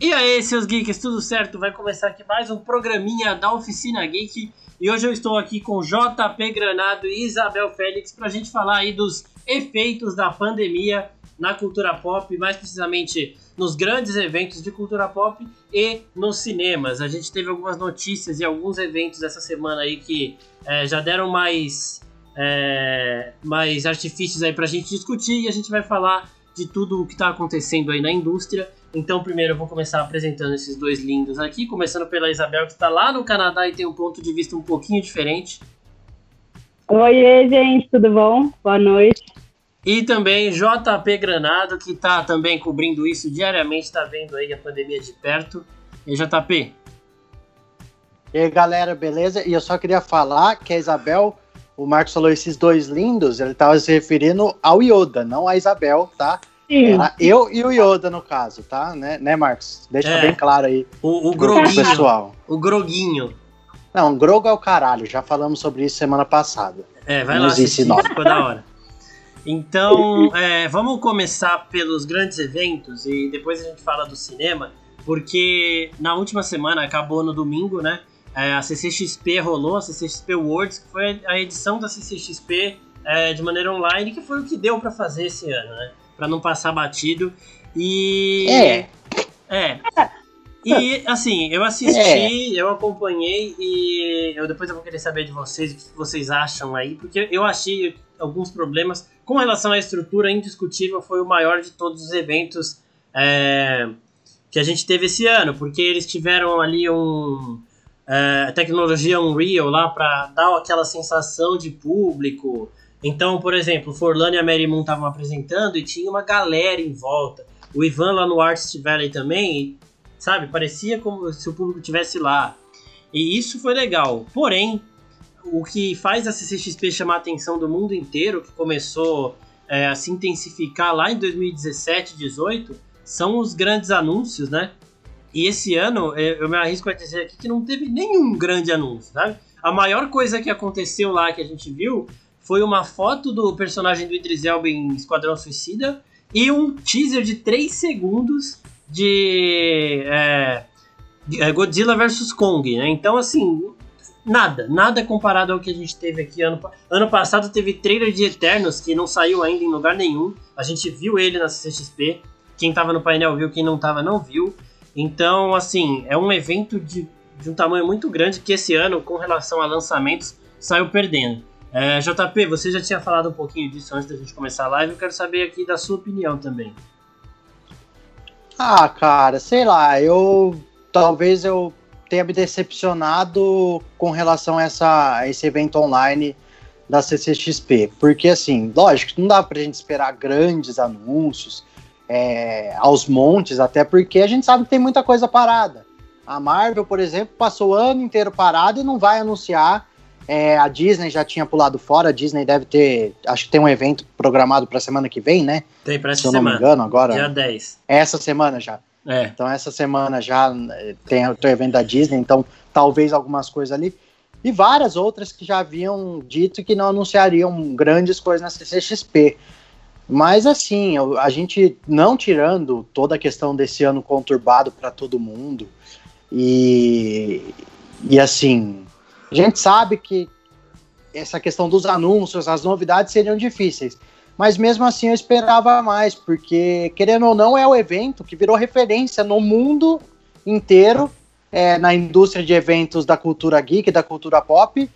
E aí, seus geeks, tudo certo? Vai começar aqui mais um programinha da Oficina Geek. E hoje eu estou aqui com JP Granado e Isabel Félix para a gente falar aí dos efeitos da pandemia na cultura pop, mais precisamente nos grandes eventos de cultura pop e nos cinemas. A gente teve algumas notícias e alguns eventos essa semana aí que é, já deram mais, é, mais artifícios aí para a gente discutir e a gente vai falar de tudo o que está acontecendo aí na indústria. Então, primeiro eu vou começar apresentando esses dois lindos aqui, começando pela Isabel, que está lá no Canadá e tem um ponto de vista um pouquinho diferente. Oi, gente, tudo bom? Boa noite. E também JP Granado, que está também cobrindo isso diariamente, está vendo aí a pandemia de perto. E JP? E aí, galera, beleza? E eu só queria falar que a Isabel, o Marcos falou esses dois lindos, ele estava se referindo ao Yoda, não a Isabel, tá? Eu e o Yoda, no caso, tá? Né, né Marcos? Deixa é. bem claro aí. O, o Groguinho. Pessoal. O Groguinho. Não, Grogo é o caralho, já falamos sobre isso semana passada. É, vai não lá assistir, ficou da hora. Então, é, vamos começar pelos grandes eventos e depois a gente fala do cinema, porque na última semana, acabou no domingo, né? É, a CCXP rolou, a CCXP Worlds, que foi a edição da CCXP é, de maneira online, que foi o que deu para fazer esse ano, né? Para não passar batido. E. É. É. E assim, eu assisti, é. eu acompanhei e eu depois eu vou querer saber de vocês o que vocês acham aí, porque eu achei alguns problemas com relação à estrutura indiscutível foi o maior de todos os eventos é, que a gente teve esse ano, porque eles tiveram ali um é, tecnologia Unreal lá para dar aquela sensação de público. Então, por exemplo, Forlane e a Mary Moon estavam apresentando e tinha uma galera em volta. O Ivan lá no Artist Valley também, sabe? Parecia como se o público tivesse lá. E isso foi legal. Porém, o que faz a CCXP chamar a atenção do mundo inteiro, que começou é, a se intensificar lá em 2017, 2018, são os grandes anúncios, né? E esse ano, é, eu me arrisco a dizer aqui que não teve nenhum grande anúncio, sabe? A maior coisa que aconteceu lá que a gente viu foi uma foto do personagem do Idris Elba em Esquadrão Suicida e um teaser de 3 segundos de é, é Godzilla vs Kong, né? Então, assim, nada, nada comparado ao que a gente teve aqui ano ano passado teve trailer de Eternos que não saiu ainda em lugar nenhum. A gente viu ele na CCXP. Quem tava no painel viu, quem não tava não viu. Então, assim, é um evento de, de um tamanho muito grande que esse ano, com relação a lançamentos, saiu perdendo. É, JP, você já tinha falado um pouquinho disso antes da gente começar a live, eu quero saber aqui da sua opinião também. Ah, cara, sei lá, eu talvez eu tenha me decepcionado com relação a, essa, a esse evento online da CCXP. Porque, assim, lógico, não dá pra gente esperar grandes anúncios é, aos montes, até porque a gente sabe que tem muita coisa parada. A Marvel, por exemplo, passou o ano inteiro parado e não vai anunciar. É, a Disney já tinha pulado fora, a Disney deve ter. Acho que tem um evento programado para semana que vem, né? Tem, para essa semana. Se eu não me engano, agora. Dia 10. Essa semana já. É. Então essa semana já eh, tem o evento da Disney, então talvez algumas coisas ali. E várias outras que já haviam dito que não anunciariam grandes coisas na CCXP. Mas assim, a gente não tirando toda a questão desse ano conturbado para todo mundo, e, e assim, a gente sabe que essa questão dos anúncios, as novidades seriam difíceis. Mas mesmo assim eu esperava mais, porque, querendo ou não, é o evento que virou referência no mundo inteiro, é, na indústria de eventos da cultura geek, da cultura pop,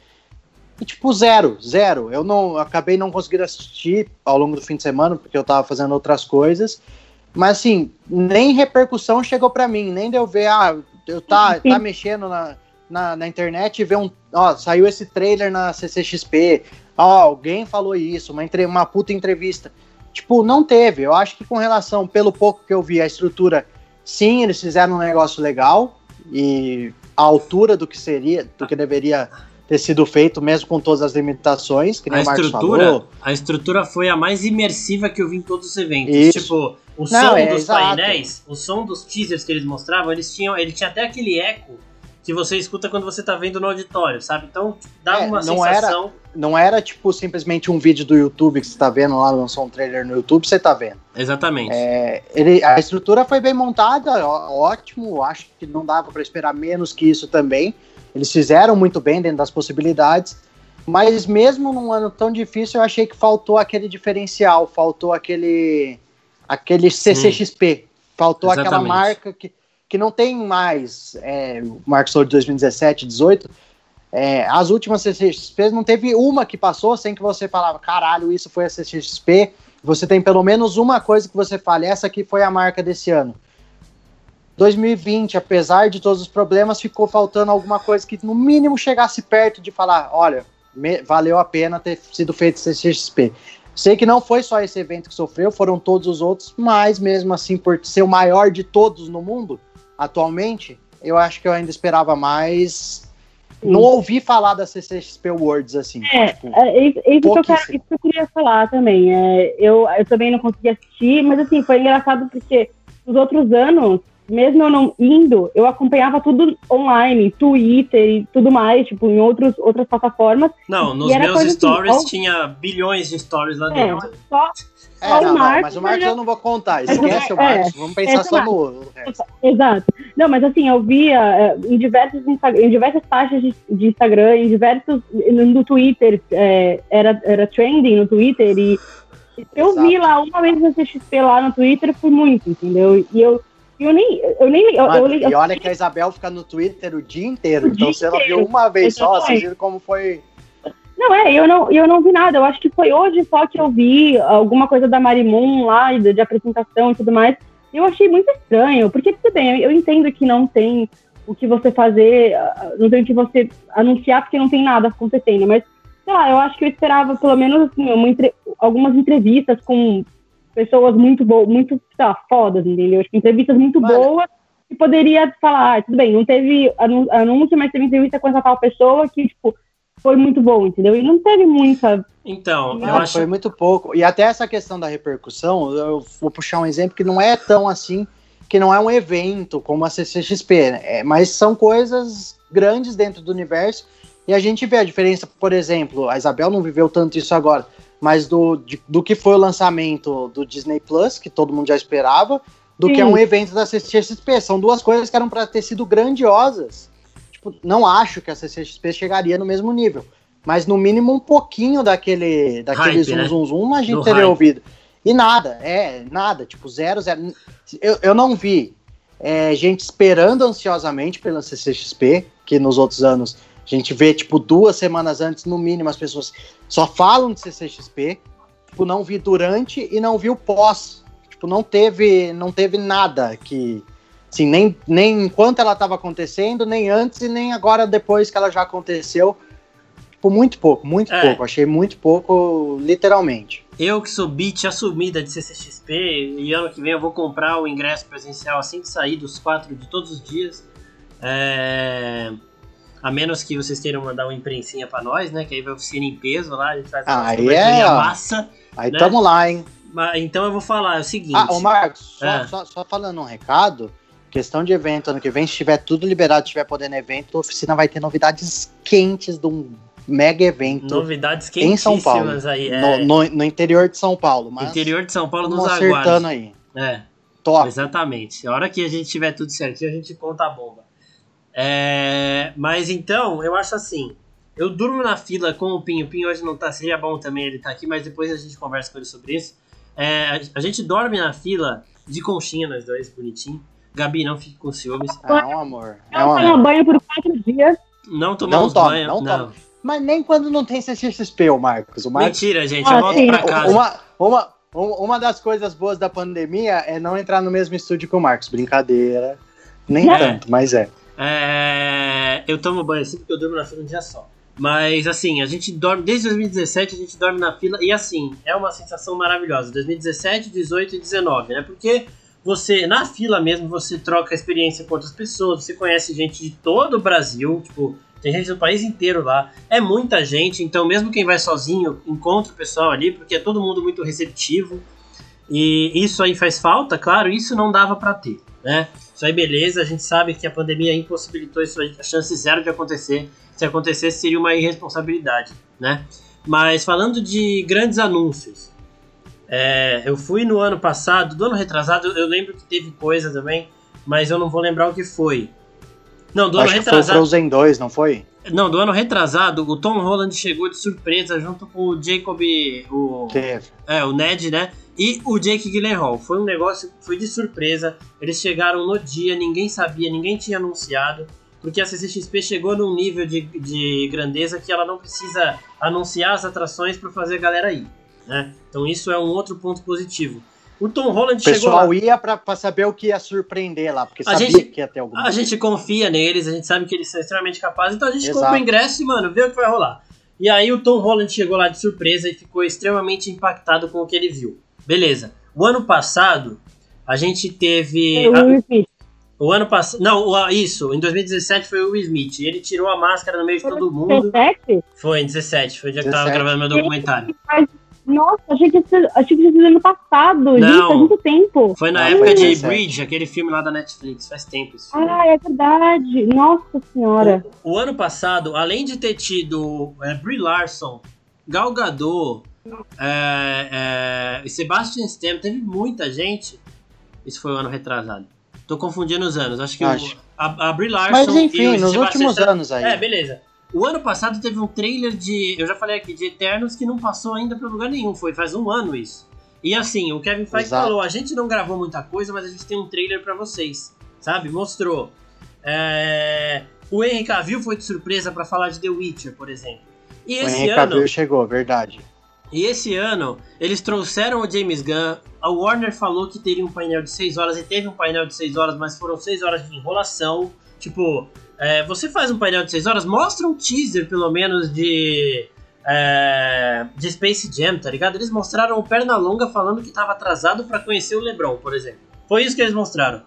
e tipo, zero, zero. Eu não acabei não conseguindo assistir ao longo do fim de semana, porque eu tava fazendo outras coisas, mas assim, nem repercussão chegou para mim, nem deu ver, ah, eu tá, tá mexendo na, na, na, internet e ver um, ó, saiu esse trailer na CCXP, ó, alguém falou isso, uma, entre, uma puta entrevista. Tipo, não teve. Eu acho que com relação, pelo pouco que eu vi, a estrutura, sim, eles fizeram um negócio legal e a altura do que seria, do que deveria ter sido feito, mesmo com todas as limitações, que nem a estrutura, falou. A estrutura foi a mais imersiva que eu vi em todos os eventos. Isso. Tipo, o som não, é, dos exato. painéis, o som dos teasers que eles mostravam, eles tinham, ele tinha até aquele eco que você escuta quando você tá vendo no auditório, sabe? Então dá É, uma não sensação. Não era tipo simplesmente um vídeo do YouTube que você tá vendo lá, lançou um trailer no YouTube, você tá vendo. Exatamente. É, ele, a estrutura foi bem montada, ó- ótimo. Acho que não dava para esperar menos que isso também. Eles fizeram muito bem dentro das possibilidades. Mas mesmo num ano tão difícil, eu achei que faltou aquele diferencial, faltou aquele aquele CCXP, faltou aquela Exatamente. marca que, que não tem mais. É, o Marcos falou de 2017, 18. É, as últimas CCXPs não teve uma que passou sem que você falava, caralho, isso foi a CCXP. Você tem pelo menos uma coisa que você fale, essa aqui foi a marca desse ano. 2020, apesar de todos os problemas, ficou faltando alguma coisa que no mínimo chegasse perto de falar, olha, me- valeu a pena ter sido feito CCXP. Sei que não foi só esse evento que sofreu, foram todos os outros, mas mesmo assim, por ser o maior de todos no mundo, atualmente, eu acho que eu ainda esperava mais. Não ouvi falar da CCXP Awards assim. É, tipo, É, isso, isso que quero- isso que eu queria falar também. É, eu, eu também não consegui assistir, mas assim, foi engraçado porque nos outros anos, mesmo eu não indo, eu acompanhava tudo online, Twitter e tudo mais, tipo, em outros, outras plataformas. Não, nos meus assim, stories ó. tinha bilhões de stories lá É, dentro. só, é, só o não, não, Marcos, mas o Marcos eu não vou contar. O Esquece o é, Marcos. Vamos pensar só no no resto. Exato. Não, mas assim, eu via é, em, diversos, em diversas páginas de, de Instagram, em diversos. No, no Twitter, é, era, era trending no Twitter, e eu Exato. vi lá uma vez no CXP lá no Twitter, foi muito, entendeu? E eu, eu nem. Eu nem eu, Mano, eu, eu, e olha que a Isabel fica no Twitter o dia inteiro. O então, dia se ela viu uma vez só, vocês viram como foi. Não, é, eu não, eu não vi nada. Eu acho que foi hoje só que eu vi alguma coisa da Marimun lá, de, de apresentação e tudo mais. Eu achei muito estranho, porque tudo bem, eu, eu entendo que não tem o que você fazer, não tem o que você anunciar, porque não tem nada acontecendo, mas, sei lá, eu acho que eu esperava pelo menos assim, entre- algumas entrevistas com pessoas muito boas, muito, sei lá, fodas, entendeu? Acho que entrevistas muito Mano. boas que poderia falar, ah, tudo bem, não teve anúncio, mas teve entrevista com essa tal pessoa que, tipo, foi muito bom, entendeu? E não teve muita. Então, eu acho. Foi muito pouco. E até essa questão da repercussão, eu vou puxar um exemplo que não é tão assim, que não é um evento como a CCXP, né? É, mas são coisas grandes dentro do universo. E a gente vê a diferença, por exemplo, a Isabel não viveu tanto isso agora, mas do, de- do que foi o lançamento do Disney Plus, que todo mundo já esperava, do que é Sim. um evento da CCXP. São duas coisas que eram para ter sido grandiosas. Tipo, não acho que a CCXP chegaria no mesmo nível. Mas no mínimo um pouquinho daquele, daquele Hype, zoom, né? zoom, zoom, a gente Do teria hype. ouvido. E nada, é, nada, tipo, zero, zero. Eu, eu não vi é, gente esperando ansiosamente pela CCXP, que nos outros anos a gente vê, tipo, duas semanas antes, no mínimo, as pessoas só falam de CCXP. Tipo, não vi durante e não vi o pós. Tipo, não teve, não teve nada que. Assim, nem, nem enquanto ela estava acontecendo, nem antes e nem agora depois que ela já aconteceu. Tipo, muito pouco, muito É. pouco. Achei muito pouco, literalmente. Eu que sou beat assumida de CCXP e ano que vem eu vou comprar o ingresso presencial assim que sair dos quatro de todos os dias. É, A menos que vocês queiram mandar uma imprensinha pra nós, né? Que aí vai oficina em peso lá, a gente faz Ah, aí é, massa. Aí Né? tamo lá, hein? Mas, então eu vou falar é o seguinte. Ah, ô Marcos, só, É. só, só falando um recado, questão de evento ano que vem, se tiver tudo liberado, estiver podendo evento, a oficina vai ter novidades quentes de um mega evento Novidades em São Paulo, aí. É, no, no- no interior de São Paulo. Mas interior de São Paulo nos aguarde. aí. É. Top. Exatamente. A hora que a gente tiver tudo certinho, a gente conta a bomba. É, mas então, eu acho assim. Eu durmo na fila com o Pinho. O Pinho hoje não tá, seria bom também ele tá aqui, mas depois a gente conversa com ele sobre isso. É, a- a gente dorme na fila de conchinha, nós dois, bonitinho. Gabi, não fique com ciúmes. É um amor. É Eu um tomo amor. banho por quatro dias. Não tomamos tome, banho. não Não, tome. Mas nem quando não tem CCXP, o Marcos. O Marcos Mentira, gente. Ah, eu volto sim. pra casa. Uma, uma, um- uma das coisas boas da pandemia é não entrar no mesmo estúdio que o Marcos. Brincadeira. Nem É. tanto, mas é. É, eu tomo banho assim porque eu durmo na fila um dia só. Mas assim, a gente dorme, desde 2017 a gente dorme na fila e assim, é uma sensação maravilhosa. 2017, 18 e 19, né? Porque você, na fila mesmo, você troca experiência com outras pessoas, você conhece gente de todo o Brasil, tipo, tem gente do país inteiro lá. É muita gente, então mesmo quem vai sozinho encontra o pessoal ali, porque é todo mundo muito receptivo. E isso aí faz falta, claro, isso não dava pra ter, né? Isso aí, beleza. A gente sabe que a pandemia impossibilitou isso, a chance zero de acontecer. Se acontecesse, seria uma irresponsabilidade, né? Mas falando de grandes anúncios, é, eu fui no ano passado, do ano retrasado, eu lembro que teve coisa também, mas eu não vou lembrar o que foi. Não, do Acho ano retrasado. foi o Frozen 2, não foi? Não, do ano retrasado, o Tom Holland chegou de surpresa junto com o Jacob. O, Teve. É, o Ned, né? E o Jake Gyllenhaal. Foi um negócio, foi de surpresa. Eles chegaram no dia, ninguém sabia, ninguém tinha anunciado. Porque a CCXP chegou num nível de, de grandeza que ela não precisa anunciar as atrações para fazer a galera ir. Né? Então isso é um outro ponto positivo. O Tom Holland chegou. O pessoal ia para saber o que ia surpreender lá, porque a sabia gente, que ia ter alguma A coisa. gente confia neles, a gente sabe que eles são extremamente capazes, então a gente Exato. compra o ingresso e, mano, vê o que vai rolar. E aí o Tom Holland chegou lá de surpresa e ficou extremamente impactado com o que ele viu. Beleza. O ano passado, a gente teve. A... O ano passado. Não, isso, em 2017 foi o Will Smith. Ele tirou a máscara no meio de todo mundo. 17? Foi, em 17, foi o dia que eu tava gravando meu documentário. Nossa, achei que achei que tinha ano passado. Não, gente, faz muito tempo. Foi na época de Bridge, aquele filme lá da Netflix, faz tempo isso. Ah, é verdade. Nossa senhora. O, o ano passado, além de ter tido é, Brie Larson, Gal Gadot, é, é, Sebastian Stan, teve muita gente. Isso foi o ano retrasado. Tô confundindo os anos. Acho que Acho. O, a, a Brie Larson. Mas enfim, nos últimos anos aí. É, beleza. O ano passado teve um trailer de. Eu já falei aqui, de Eternos que não passou ainda pra lugar nenhum. Foi faz um ano isso. E assim, o Kevin Feige falou: a gente não gravou muita coisa, mas a gente tem um trailer para vocês. Sabe? Mostrou. É... O Henry Cavill foi de surpresa para falar de The Witcher, por exemplo. E o esse Henry ano. Cavill chegou, verdade. E esse ano, eles trouxeram o James Gunn. A Warner falou que teria um painel de 6 horas e teve um painel de 6 horas, mas foram 6 horas de enrolação. Tipo, é, você faz um painel de 6 horas, mostra um teaser, pelo menos, de. É, de Space Jam, tá ligado? Eles mostraram o Pernalonga falando que tava atrasado para conhecer o LeBron, por exemplo. Foi isso que eles mostraram.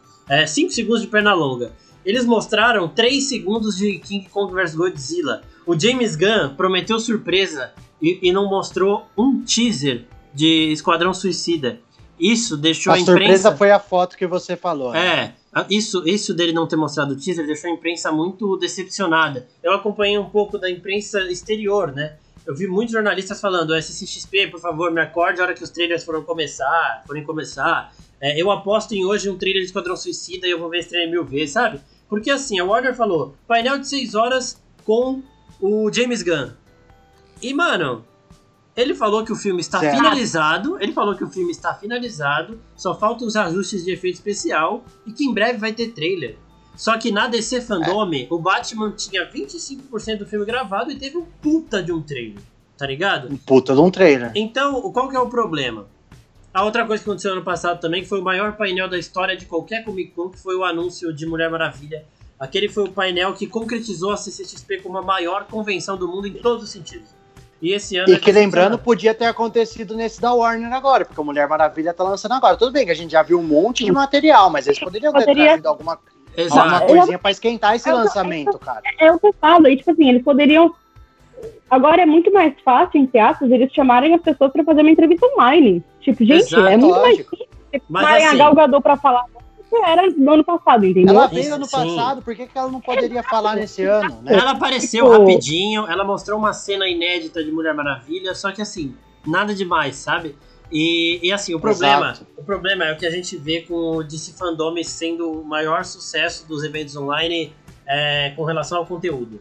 5 é, segundos de Pernalonga. Eles mostraram 3 segundos de King Kong vs Godzilla. O James Gunn prometeu surpresa e, e não mostrou um teaser de Esquadrão Suicida. Isso deixou a, a imprensa. A surpresa foi a foto que você falou. Né? É. Isso, isso dele não ter mostrado o teaser deixou a imprensa muito decepcionada. Eu acompanhei um pouco da imprensa exterior, né? Eu vi muitos jornalistas falando, SCXP, por favor, me acorde a hora que os trailers foram começar, forem começar. É, eu aposto em hoje um trailer de Esquadrão Suicida e eu vou ver esse trailer mil vezes, sabe? Porque assim, a Warner falou, painel de 6 horas com o James Gunn. E, mano, ele falou que o filme está certo. finalizado. Ele falou que o filme está finalizado. Só faltam os ajustes de efeito especial. E que em breve vai ter trailer. Só que na DC Fandome, é. o Batman tinha 25% do filme gravado e teve um puta de um trailer. Tá ligado? Um puta de um trailer. Então, qual que é o problema? A outra coisa que aconteceu ano passado também, que foi o maior painel da história de qualquer Comic Con, que foi o anúncio de Mulher Maravilha. Aquele foi o painel que concretizou a CCXP como a maior convenção do mundo em todos os sentidos. E esse ano. E que lembrando, podia ter acontecido nesse da Warner agora, porque a Mulher Maravilha tá lançando agora. Tudo bem que a gente já viu um monte de material, mas eles poderiam ter Poderia... trazido alguma, alguma coisinha pra esquentar esse é, lançamento, cara. É, é, o que eu falo, e tipo assim, eles poderiam. Agora é muito mais fácil, em teatros, eles chamarem as pessoas pra fazer uma entrevista online. Tipo, gente, Exato, é muito lógico. mais difícil. Mas, assim, a Gal Gadot pra falar era no ano passado, entendeu? Ela veio ano passado, por que, que ela não poderia falar nesse ano? Né? Ela apareceu tipo... rapidinho, ela mostrou uma cena inédita de Mulher Maravilha, só que assim, nada demais, sabe? E, e assim, o problema, o problema é o que a gente vê com o DC Fandom sendo o maior sucesso dos eventos online é, com relação ao conteúdo.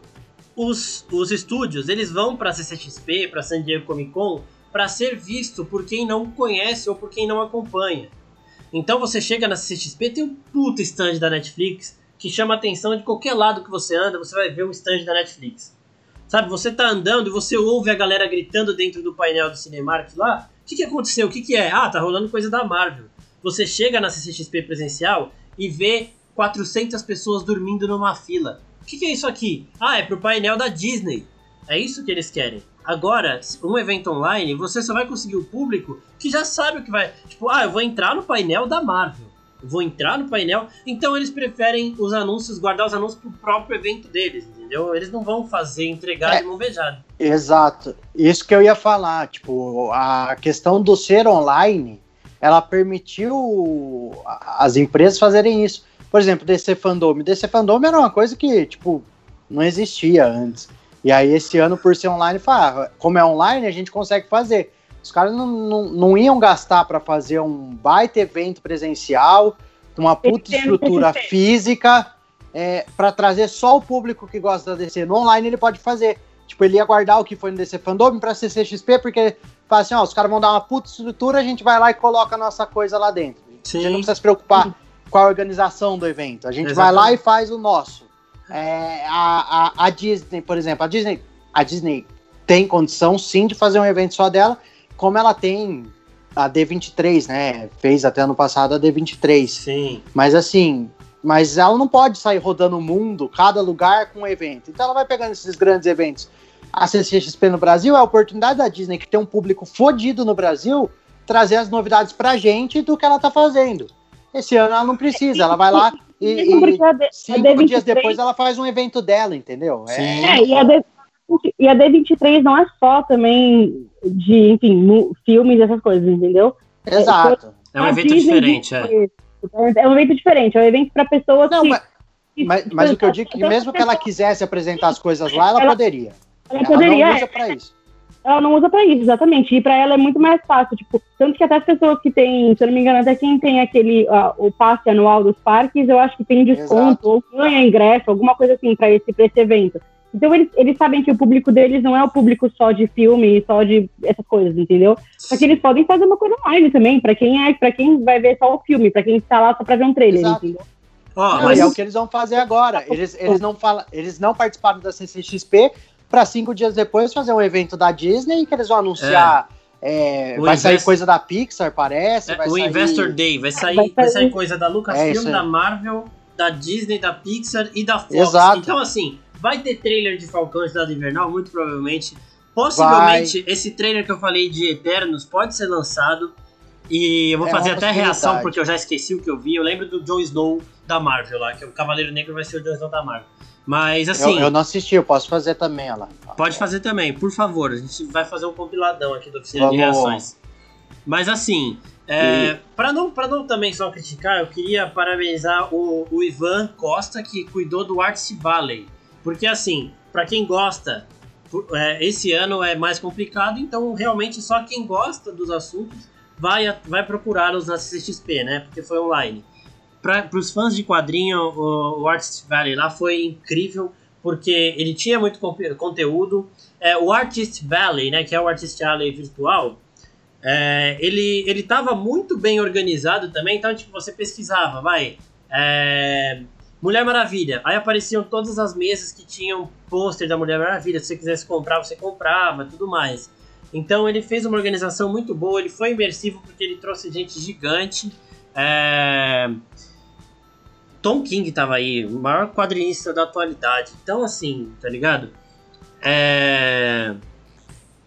Os, os estúdios, eles vão para CCXP, para San Diego Comic Con, para ser visto por quem não conhece ou por quem não acompanha. Então você chega na CXP, tem um puta stand da Netflix que chama a atenção de qualquer lado que você anda, você vai ver um stand da Netflix. Sabe, você tá andando e você ouve a galera gritando dentro do painel do Cinemark lá. O que, que aconteceu? O que, que é? Ah, tá rolando coisa da Marvel. Você chega na CCXP presencial e vê 400 pessoas dormindo numa fila. O que, que é isso aqui? Ah, é pro painel da Disney. É isso que eles querem. Agora, um evento online, você só vai conseguir o público que já sabe o que vai. Tipo, ah, eu vou entrar no painel da Marvel. Eu vou entrar no painel. Então eles preferem os anúncios, guardar os anúncios pro próprio evento deles, entendeu? Eles não vão fazer, entregar é, de mão beijada. Exato. Isso que eu ia falar. Tipo, a questão do ser online, ela permitiu as empresas fazerem isso. por exemplo, DC Fandom. DC Fandom era uma coisa que, tipo, não existia antes. E aí, esse ano, por ser online, fala, ah, como é online, a gente consegue fazer. Os caras não, não, não iam gastar para fazer um baita evento presencial, uma puta estrutura física, é, para trazer só o público que gosta da DC. No online ele pode fazer. Tipo, ele ia guardar o que foi no DC Fandom pra CCXP, porque fala assim, ó, os caras vão dar uma puta estrutura, a gente vai lá e coloca a nossa coisa lá dentro. Sim. A gente não precisa se preocupar com a organização do evento. A gente Exatamente. vai lá e faz o nosso. É, a, a, a Disney, por exemplo, a Disney, a Disney tem condição sim de fazer um evento só dela, como ela tem a D23, né? Fez até ano passado a D23. Sim. Mas assim, mas ela não pode sair rodando o mundo, cada lugar com um evento. Então ela vai pegando esses grandes eventos. A CCXP no Brasil é a oportunidade da Disney, que tem um público fodido no Brasil, trazer as novidades pra gente do que ela tá fazendo. Esse ano ela não precisa, ela vai lá e, e cinco dias depois ela faz um evento dela, entendeu? É, é e a D e a D23 não é só também de, enfim, filmes e essas coisas, entendeu? Exato. É, é um evento Disney diferente, é. É um evento diferente, é um evento para pessoas não, que, mas, que, mas, mas o que eu digo é que mesmo que ela quisesse apresentar as coisas lá, ela, ela poderia. Ela, ela poderia. não usa para isso. Ela não usa para isso, exatamente. E para ela é muito mais fácil, tipo, tanto que até as pessoas que têm, se eu não me engano, até quem tem aquele uh, o passe anual dos parques, eu acho que tem desconto Exato. ou ganha ingresso, alguma coisa assim para esse, pra esse evento. Então eles, eles sabem que o público deles não é o público só de filme, só de essas coisas, entendeu? Só que eles podem fazer uma coisa online também, para quem é, para quem vai ver só o filme, para quem está lá só para ver um trailer, Exato. entendeu? Oh, mas... É o que eles vão fazer agora. Eles, eles, não falam, eles não participaram da CCXP para cinco dias depois fazer um evento da Disney que eles vão anunciar. É. É, vai sair coisa da Pixar, parece. É, o sair... Investor Day vai sair, vai sair, vai sair coisa da Lucasfilm, é da Marvel, da Disney, da Pixar e da Fox. Exato. Então, assim, Vai ter trailer de Falcão Cidade Invernal, muito provavelmente. Possivelmente, Vai. esse trailer que eu falei de Eternos pode ser lançado. E eu vou é fazer até reação, porque eu já esqueci o que eu vi. Eu lembro do Jon Snow da Marvel lá, que é o Cavaleiro Negro vai ser o Jon Snow da Marvel. Mas assim. Eu, eu, não assisti, eu posso fazer também, lá. Pode fazer também, por favor. A gente vai fazer um compiladão aqui da oficina Vamos. de reações. Mas assim, é, para não, pra não também só criticar, eu queria parabenizar o, o Ivan Costa, que cuidou do Artist Valley. Porque assim, para quem gosta, é, esse ano é mais complicado, então realmente só quem gosta dos assuntos vai, vai procurá-los na CCXP, né? Porque foi online. Para os fãs de quadrinho, o, o Artist Valley lá foi incrível, porque ele tinha muito conteúdo. É, o Artist Valley, né, que é o Artist Alley virtual, é, ele ele estava muito bem organizado também. Então, tipo, você pesquisava, vai, é, Mulher Maravilha. Aí apareciam todas as mesas que tinham pôster da Mulher Maravilha. Se você quisesse comprar, você comprava, tudo mais. Então ele fez uma organização muito boa, ele foi imersivo porque ele trouxe gente gigante. É... Tom King tava aí, o maior quadrinista da atualidade. Então, assim, tá ligado? É...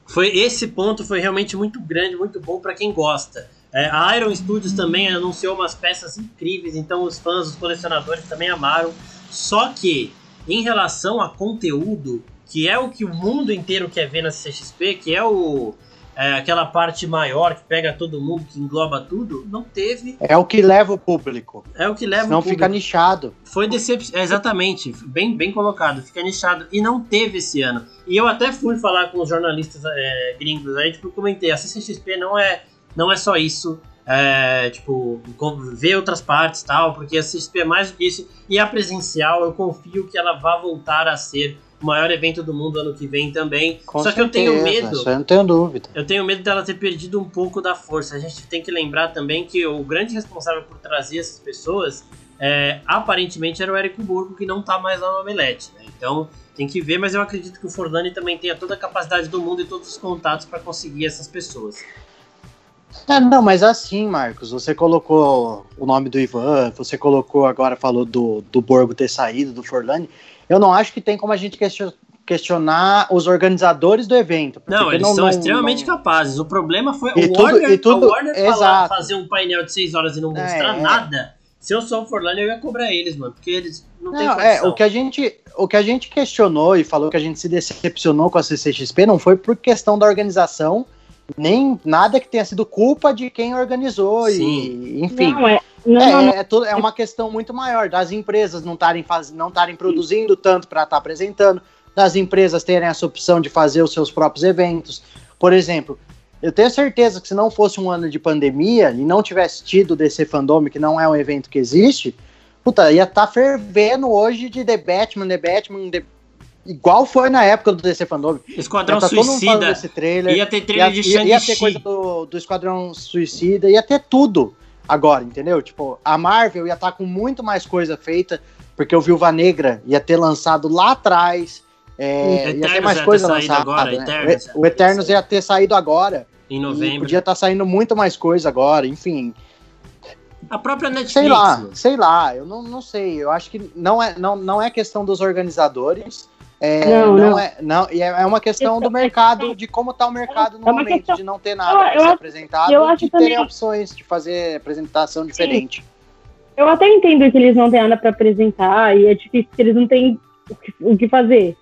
Foi esse ponto foi realmente muito grande, muito bom para quem gosta. É, a Iron Studios também anunciou umas peças incríveis, então os fãs, os colecionadores também amaram. Só que, em relação a conteúdo, que é o que o mundo inteiro quer ver na CXP, que é o é, aquela parte maior que pega todo mundo, que engloba tudo, não teve. É o que leva o público. É o que leva Senão o público. fica nichado. Foi decepcionante. É, exatamente, bem, bem colocado, fica nichado. E não teve esse ano. E eu até fui falar com os jornalistas é, gringos aí, tipo, comentei, a CCXP não é não é só isso. É, tipo, ver outras partes tal, porque a CXP é mais do que isso. E a presencial, eu confio que ela vá voltar a ser o maior evento do mundo ano que vem também. Com Só certeza, que eu tenho medo. Isso eu não tenho dúvida. Eu tenho medo dela ter perdido um pouco da força. A gente tem que lembrar também que o grande responsável por trazer essas pessoas é, aparentemente era o Érico Burgo, que não tá mais lá no Omelete. Né? Então tem que ver, mas eu acredito que o Forlani também tenha toda a capacidade do mundo e todos os contatos para conseguir essas pessoas. É, não, mas assim, Marcos, você colocou o nome do Ivan, você colocou agora, falou do, do Borgo ter saído, do Forlani. Eu não acho que tem como a gente questionar os organizadores do evento. Não, eles não, são não, extremamente não... capazes. O problema foi e o tudo, Warner, e tudo, Warner falar, fazer um painel de 6 horas e não mostrar é, nada. Se eu sou o Forlani, eu ia cobrar eles, mano, porque eles não, não têm. É, o que, a gente, o que a gente questionou e falou que a gente se decepcionou com a CCXP não foi por questão da organização, nem nada que tenha sido culpa de quem organizou Sim. e enfim. Não, é, Não, é, não, não. É, tudo, é, uma questão muito maior das empresas não estarem não estarem produzindo tanto para estar tá apresentando, das empresas terem essa opção de fazer os seus próprios eventos. Por exemplo, eu tenho certeza que se não fosse um ano de pandemia e não tivesse tido DC Fandom, que não é um evento que existe, puta, ia estar tá fervendo hoje de The Batman, The Batman, The... igual foi na época do DC Fandom. Esquadrão tá Suicida. Trailer, ia ter trailer ia, de Shang-Chi. Ia ter coisa do, do Esquadrão Suicida, ia ter tudo agora, entendeu? Tipo, a Marvel ia estar tá com muito mais coisa feita, porque o Viúva Negra ia ter lançado lá atrás. É, ia ter mais coisa lançada. Agora, né? Eternos, o, o Eternos ia ter saído agora. Em novembro. Podia estar tá saindo muito mais coisa agora, enfim. A própria Netflix. Sei lá, sei lá, eu não, não sei. Eu acho que não é, não, não é questão dos organizadores. É, não, não, não, é, não, é, é uma questão do mercado, de como está o mercado no é momento, questão... de não ter nada para ser apresentado, eu de terem também... opções de fazer apresentação diferente. Sim. Eu até entendo que eles não têm nada para apresentar e é difícil que eles não têm o que, o que fazer.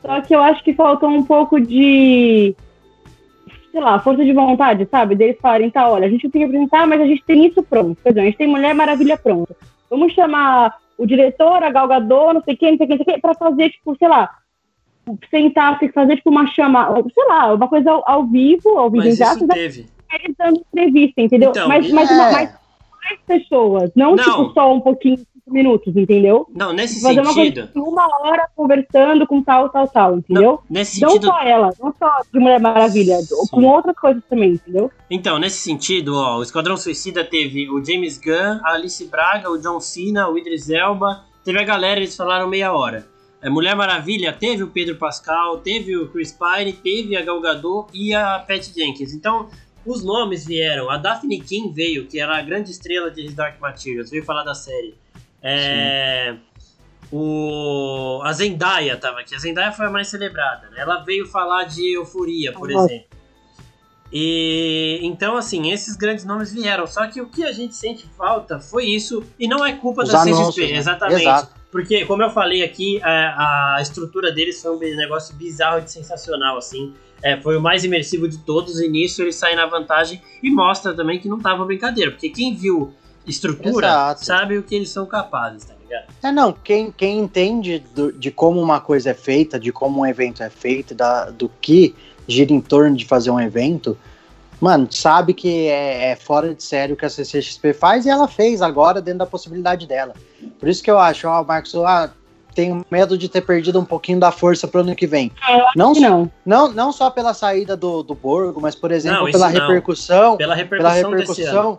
Só que eu acho que faltou um pouco de sei lá, força de vontade, sabe? Deles falarem, tá, olha, a gente tem que apresentar, mas a gente tem isso pronto. Por exemplo, a gente tem Mulher Maravilha pronta. Vamos chamar o diretor, a galgador, não sei quem, não sei quem, não sei quem, pra fazer, tipo, sei lá, sentar, fazer, tipo, uma chamada, sei lá, uma coisa ao, ao vivo, ao vivo, mas isso teve. Eles dando entrevista, entendeu? Então, mas, mas, é. mais pessoas, não, não, tipo, só um pouquinho minutos, entendeu? Não, nesse Fazer sentido. Uma, uma hora conversando com tal, tal, tal, entendeu? Não, nesse não sentido... só ela, não só de Mulher Maravilha, Sim. com outras coisas também, entendeu? Então, nesse sentido, ó, o Esquadrão Suicida teve o James Gunn, a Alice Braga, o John Cena, o Idris Elba, teve a galera, eles falaram meia hora. É, Mulher Maravilha teve o Pedro Pascal, teve o Chris Pine, teve a Gal Gadot e a Pat Jenkins. Então, os nomes vieram. A Daphne King veio, que era a grande estrela de His Dark Materials, veio falar da série. É, o, a Zendaya tava aqui. A Zendaya foi a mais celebrada. Né? Ela veio falar de euforia, por uhum. exemplo. E então, assim, esses grandes nomes vieram. Só que o que a gente sente falta foi isso. E não é culpa Os da anúncios, CXP, né? exatamente. Exato. Porque, como eu falei aqui, a, a, estrutura deles foi um negócio bizarro e sensacional, assim. É, foi o mais imersivo de todos, e nisso ele sai na vantagem e mostra também que não tava brincadeira. Porque quem viu estrutura, Exato. sabe o que eles são capazes, tá ligado? É, não, quem, quem entende do, de como uma coisa é feita, de como um evento é feito, da, do que gira em torno de fazer um evento, mano, sabe que é, é, fora de sério o que a CCXP faz e ela fez agora dentro da possibilidade dela. Por isso que eu acho, ó, Marcos, ah, tenho medo de ter perdido um pouquinho da força pro ano que vem. Não, não. não, não só pela saída do, do Borgo, mas, por exemplo, não, pela, repercussão, pela repercussão. Pela repercussão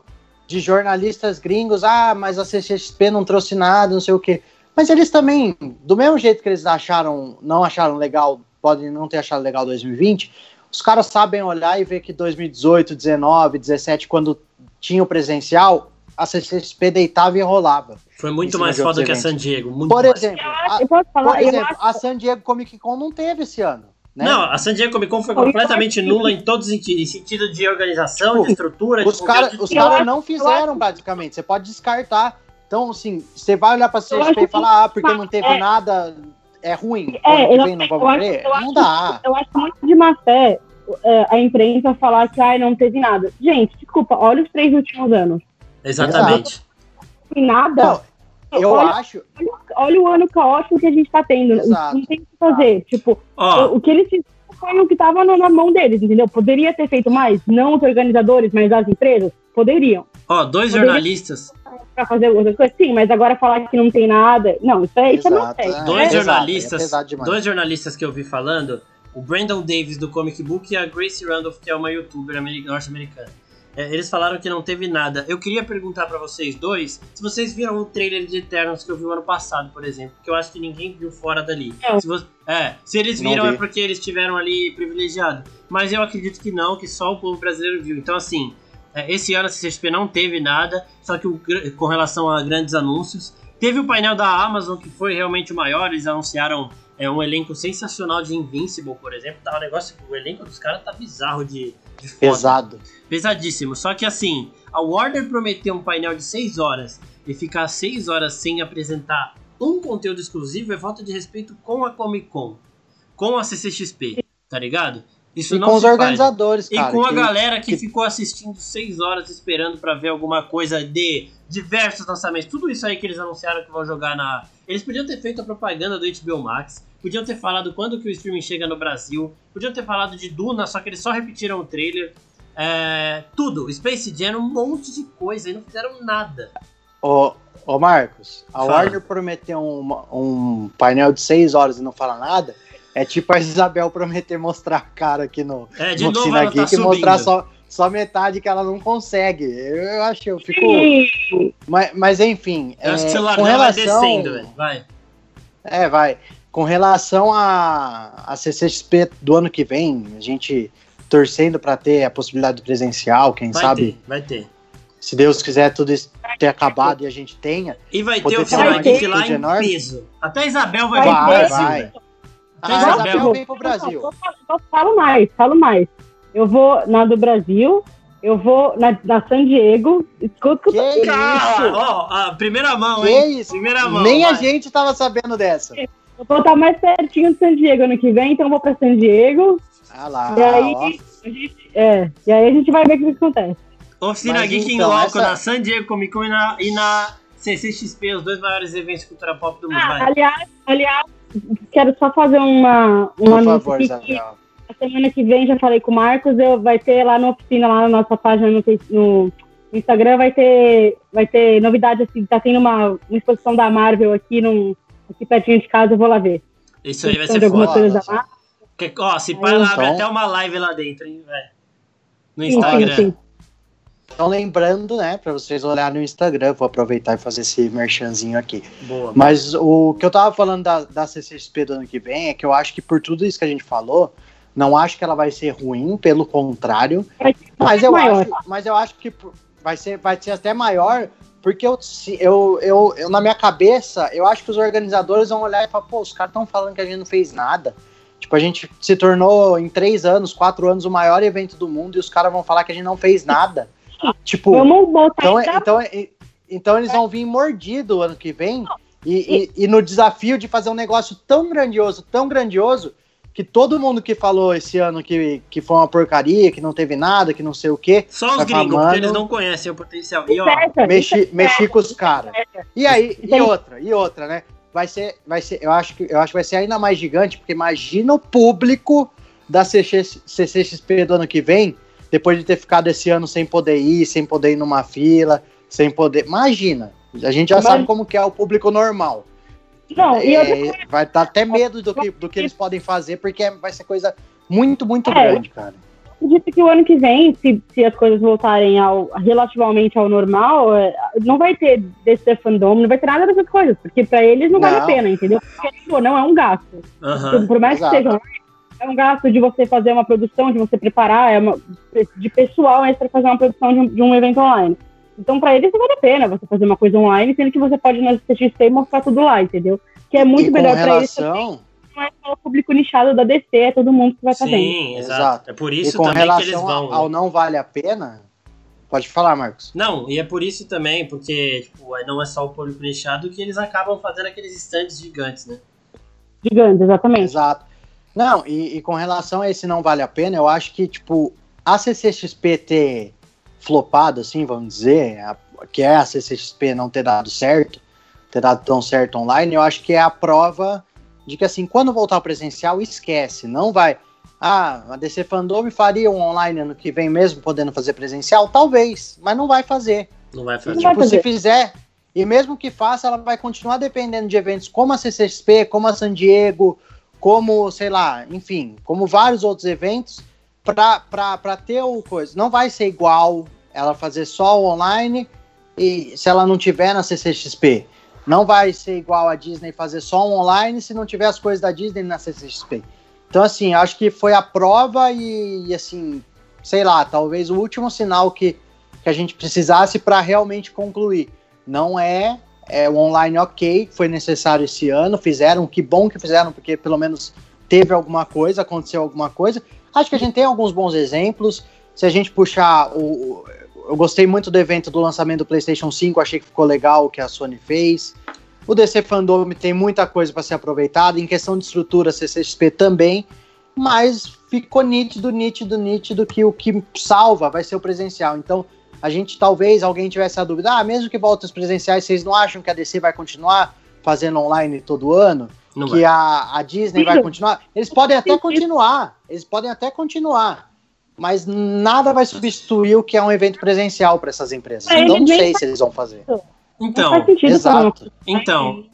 de jornalistas gringos, ah, mas a CCXP não trouxe nada, não sei o quê. Mas eles também, do mesmo jeito que eles acharam, não acharam legal, podem não ter achado legal 2020, os caras sabem olhar e ver que 2018, 19, 17, quando tinha o presencial, a CCXP deitava e rolava. Foi muito mais foda que a San Diego. por exemplo, a, por exemplo, a San Diego Comic Con não teve esse ano. Né? Não, a San Diego Comic Con foi completamente nula em todos os sentidos, em sentido de organização, tipo, de estrutura. Os caras cara não fizeram, basicamente. Você pode descartar. Então, assim, você vai olhar pra CXP e falar, ah, porque não teve é, nada, é ruim. É, eu, vem, não vamos ver? Não acho, dá. Eu acho muito de má fé é, a imprensa falar que ah, não teve nada. Gente, desculpa, olha os três últimos anos. Exatamente. Não tem nada. Não, eu olha, acho. Olha, olha, o ano caótico que a gente tá tendo. Exato. Não tem o que fazer. Tipo, oh. o que eles fizeram foi o que tava na mão deles, entendeu? Poderia ter feito mais, não os organizadores, mas as empresas poderiam. Ó, oh, dois Poderia jornalistas. Pra fazer outras coisas, sim, mas agora falar que não tem nada. Não, isso é, isso é não sei. Dois é, jornalistas. É dois jornalistas que eu vi falando, o Brandon Davis do Comic Book e a Gracie Randolph, que é uma youtuber norte-americana. É, eles falaram que não teve nada. Eu queria perguntar para vocês dois se vocês viram o trailer de Eternos que eu vi o ano passado, por exemplo, que eu acho que ninguém viu fora dali. Se você, é, se eles viram é porque eles estiveram ali privilegiados. Mas eu acredito que não, que só o povo brasileiro viu. Então, assim, é, esse ano a CCXP não teve nada, só que o, com relação a grandes anúncios. Teve o painel da Amazon, que foi realmente o maior, eles anunciaram é, um elenco sensacional de Invincible, por exemplo. Tá um negócio, o elenco dos caras tá bizarro de. Pesado. Pesadíssimo. Só que assim, a Warner prometeu um painel de 6 horas e ficar 6 horas sem apresentar um conteúdo exclusivo é falta de respeito com a Comic Con, com a CCXP, tá ligado? Isso e não com os organizadores, cara. E com a galera que, que, ficou assistindo 6 horas esperando para ver alguma coisa de diversos lançamentos. Tudo isso aí que eles anunciaram que vão jogar na. Eles podiam ter feito a propaganda do HBO Max, podiam ter falado quando que o streaming chega no Brasil, podiam ter falado de Duna, só que eles só repetiram o trailer. É, tudo, Space Jam, um monte de coisa e não fizeram nada. Ô, ô Marcos, a Fala. Warner prometeu um, um painel de 6 horas e não fala nada. É tipo a Isabel prometer mostrar a cara aqui no, é, de no novo ela tá mostrar só, só metade que ela não consegue. Eu, eu acho, eu fico. Mas, mas enfim. Eu é, acho que você com relação... vai descendo, velho. Vai. É, vai. Com relação a, a CCXP do ano que vem, a gente torcendo para ter a possibilidade presencial, quem vai sabe. Ter, vai ter. Se Deus quiser tudo isso ter acabado e a gente tenha. E vai ter o Finalgeek lá em enorme. peso. Até Isabel vai, vai vir pro Brasil. Vai. Até ah, Isabel vem pro Brasil. Eu falo mais, falo mais. Eu vou na do Brasil, eu vou na, na San Diego. Escuta que isso? Cara, ó, a primeira mão, que hein? Isso? Primeira mão. Nem vai. a gente tava sabendo dessa. Eu vou estar mais pertinho de San Diego ano que vem, então eu vou pra San Diego. Ah lá, e aí, ó. a gente, é, e aí a gente vai ver o que acontece. Oficina Mas Geek então, em Loco essa... na San Diego Comic Con e na, e na CCXP, os dois maiores eventos de cultura pop do mundo. Ah, aliás, aliás, quero só fazer uma, uma Por favor, que semana que vem já falei com o Marcos, eu vai ter lá na oficina, lá na nossa página no, no Instagram, vai ter, vai ter novidade assim, tá tendo uma, uma exposição da Marvel aqui, num, aqui pertinho de casa, eu vou lá ver. Isso aí vai ser foda. Que, ó, se para lá, abre até uma live lá dentro, hein, velho. No Instagram. Sim, sim. Então, lembrando, né, para vocês olharem no Instagram, vou aproveitar e fazer esse merchanzinho aqui. Boa. Mas o que eu tava falando da, da CCXP do ano que vem é que eu acho que por tudo isso que a gente falou, não acho que ela vai ser ruim, pelo contrário. Mas eu, acho, mas eu acho que vai ser, vai ser até maior, porque eu, eu, eu, eu, na minha cabeça, eu acho que os organizadores vão olhar e falar, pô, os caras estão falando que a gente não fez nada. Tipo, a gente se tornou em três anos, quatro anos, o maior evento do mundo e os caras vão falar que a gente não fez nada. Tipo, Vamos botar então, então, então eles vão vir mordido ano que vem e, e, e, no desafio de fazer um negócio tão grandioso, tão grandioso, que todo mundo que falou esse ano que, que foi uma porcaria, que não teve nada, que não sei o quê. Só os gringos, porque eles não conhecem o potencial. E ó, mexi, mexi com os caras. E aí, e outra, e outra, né? Vai ser, vai ser, eu acho que eu acho que vai ser ainda mais gigante, porque imagina o público da CCXP do ano que vem depois de ter ficado esse ano sem poder ir, sem poder ir numa fila, sem poder. Imagina, a gente já Mas... sabe como que é o público normal. Não, é, eu... Vai dar até medo do que, do que eles podem fazer, porque vai ser coisa muito, muito é, grande, cara. Acredito que o ano que vem, se, se as coisas voltarem ao, relativamente ao normal, é, não vai ter desse fandom, não vai ter nada dessas coisas, porque para eles não, não, vale a pena, entendeu? Porque não é um gasto. Uhum, Por mais exato. que seja é um gasto de você fazer uma produção, de você preparar, é uma, de pessoal extra fazer uma produção de um, de um evento online. Então, para eles, não vale a pena você fazer uma coisa online, sendo que você pode na CXP e mostrar tudo lá, entendeu? Que é muito melhor para eles. Também. Não é só o público nichado da DC, é todo mundo que vai estar Sim, exato. É por isso também que eles vão. Ao, ao não vale a pena, Pode falar, Marcos. Não, e é por isso também, porque tipo, não é só o público nichado que eles acabam fazendo aqueles stands gigantes, né? Gigantes, exatamente. Exato. Não, e, e, com relação a esse não vale a pena, eu acho que, tipo, a CCXP ter flopado, assim, vamos dizer, a, que é a CCXP não ter dado certo, ter dado tão certo online, eu acho que é a prova de que, assim, quando voltar ao presencial, esquece, não vai. Ah, a DC Fandom faria um online ano que vem mesmo, podendo fazer presencial? Talvez, mas não vai fazer. Não vai fazer. Tipo, vai fazer. se fizer, e mesmo que faça, ela vai continuar dependendo de eventos como a CCXP, como a San Diego, como, sei lá, enfim, como vários outros eventos, para ter o coisa. Não vai ser igual ela fazer só online e se ela não tiver na CCXP. Não vai ser igual a Disney fazer só online se não tiver as coisas da Disney na CCXP. Então, assim, acho que foi a prova e, e assim, sei lá, talvez o último sinal que, que a gente precisasse para realmente concluir. Não é é, o online ok, foi necessário esse ano, fizeram, que bom que fizeram, porque pelo menos teve alguma coisa, aconteceu alguma coisa. Acho que a gente tem alguns bons exemplos. Se a gente puxar o. Eu gostei muito do evento do lançamento do PlayStation 5, achei que ficou legal o que a Sony fez. O DC Fandom tem muita coisa para ser aproveitada. Em questão de estrutura, CCXP também. Mas ficou nítido, nítido, nítido que o que salva vai ser o presencial. Então, a gente talvez alguém tivesse a dúvida, ah, mesmo que volte os presenciais, vocês não acham que a DC vai continuar fazendo online todo ano? Não que vai. a, a Disney vai continuar? Eles podem até continuar, eles podem até continuar, mas nada vai substituir o que é um evento presencial para essas empresas. É, então não sei se eles vão fazer. Então, Exato. então,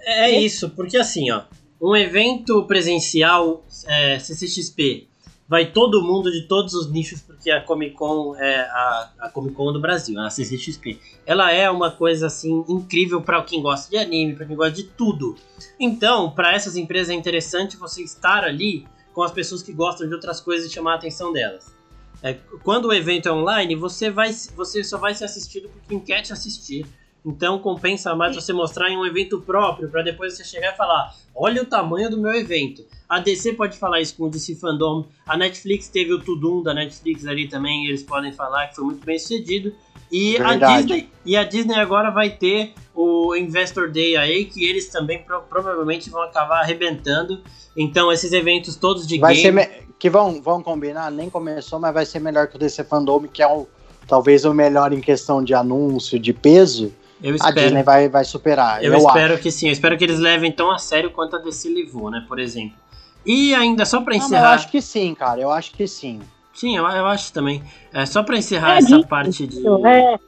é isso, porque assim, ó, um evento presencial é, CCXP vai todo mundo de todos os nichos, porque a Comic Con é a, a Comic Con do Brasil, a CCXP. Ela é uma coisa assim incrível para quem gosta de anime, para quem gosta de tudo. Então, para essas empresas é interessante você estar ali com as pessoas que gostam de outras coisas e chamar a atenção delas. É, quando o evento é online, você, vai, você só vai ser assistido por quem quer te assistir. Então compensa mais você mostrar em um evento próprio, para depois você chegar e falar: olha o tamanho do meu evento. A DC pode falar isso com o DC Fandom. A Netflix teve o Tudum da Netflix ali também, eles podem falar que foi muito bem sucedido. E a. Disney, e a Disney agora vai ter o Investor Day aí, que eles também pro- provavelmente vão acabar arrebentando. Então, esses eventos todos de Vai game. me- que vão, vão combinar, nem começou, mas vai ser melhor que o DC Fandom, que é o, talvez o melhor em questão de anúncio, de peso. Eu A espero. Disney vai, vai superar. Eu, Eu, espero acho. que sim, eu espero que eles levem tão a sério quanto a DC levou, né, por exemplo. E ainda, só pra Ah, mas eu encerrar. acho que sim, cara. Eu acho que sim. Sim, eu, eu acho também. É, só pra encerrar É essa parte de. É,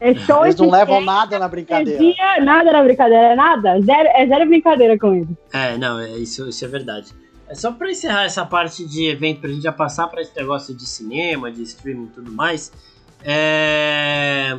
é show Eles não levam nada na brincadeira. energia, nada na brincadeira, é nada. Zero, é zero brincadeira com eles. É, não, é, isso, isso é verdade. É só pra encerrar essa parte de evento, pra gente já passar pra esse negócio de cinema, de streaming e tudo mais. É.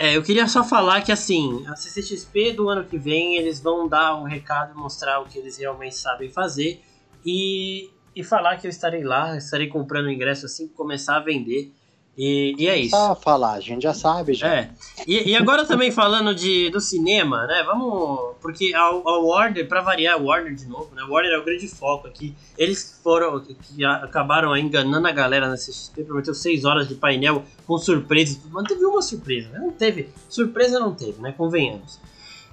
É, eu queria só falar que assim, a CCXP do ano que vem eles vão dar um recado, mostrar o que eles realmente sabem fazer e, e falar que eu estarei lá, estarei comprando ingresso assim que começar a vender. E, e é isso. Só falar, a gente já sabe já. É. E, e agora também falando de, do cinema, né? Vamos. Porque a, a Warner, pra variar, a Warner de novo, né? A Warner é o grande foco aqui. Eles foram. que a- acabaram enganando a galera na CXP, prometeu 6 horas de painel com surpresas. Mas não teve uma surpresa, né? Não teve. Surpresa não teve, né? Convenhamos.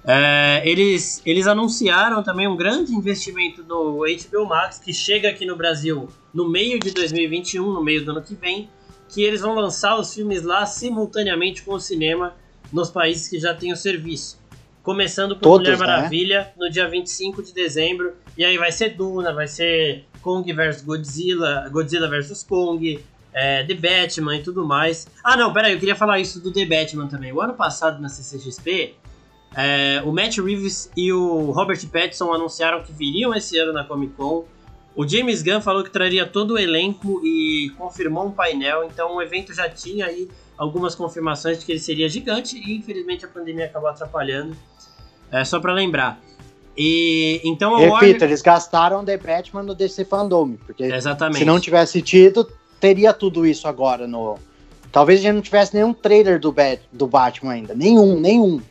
É, eles, eles anunciaram também um grande investimento no HBO Max, que chega aqui no Brasil no meio de 2021, no meio do ano que vem, que eles vão lançar os filmes lá simultaneamente com o cinema nos países que já têm o serviço. Começando por Todos, Mulher né? Maravilha no dia 25 de dezembro. E aí vai ser Duna, vai ser Kong vs Godzilla, Godzilla vs Kong, é, The Batman e tudo mais. Ah, não, peraí, eu queria falar isso do The Batman também. O ano passado na CCXP, é, o Matt Reeves e o Robert Pattinson anunciaram que viriam esse ano na Comic Con. O James Gunn falou que traria todo o elenco e confirmou um painel. Então o evento já tinha aí algumas confirmações de que ele seria gigante e infelizmente a pandemia acabou atrapalhando. É só pra lembrar. E então a Repito, Warner... eles gastaram The Batman no DC Fandom, porque Exatamente. se não tivesse tido, teria tudo isso agora no. Talvez a gente não tivesse nenhum trailer do, Bat, do Batman ainda. Nenhum, nenhum.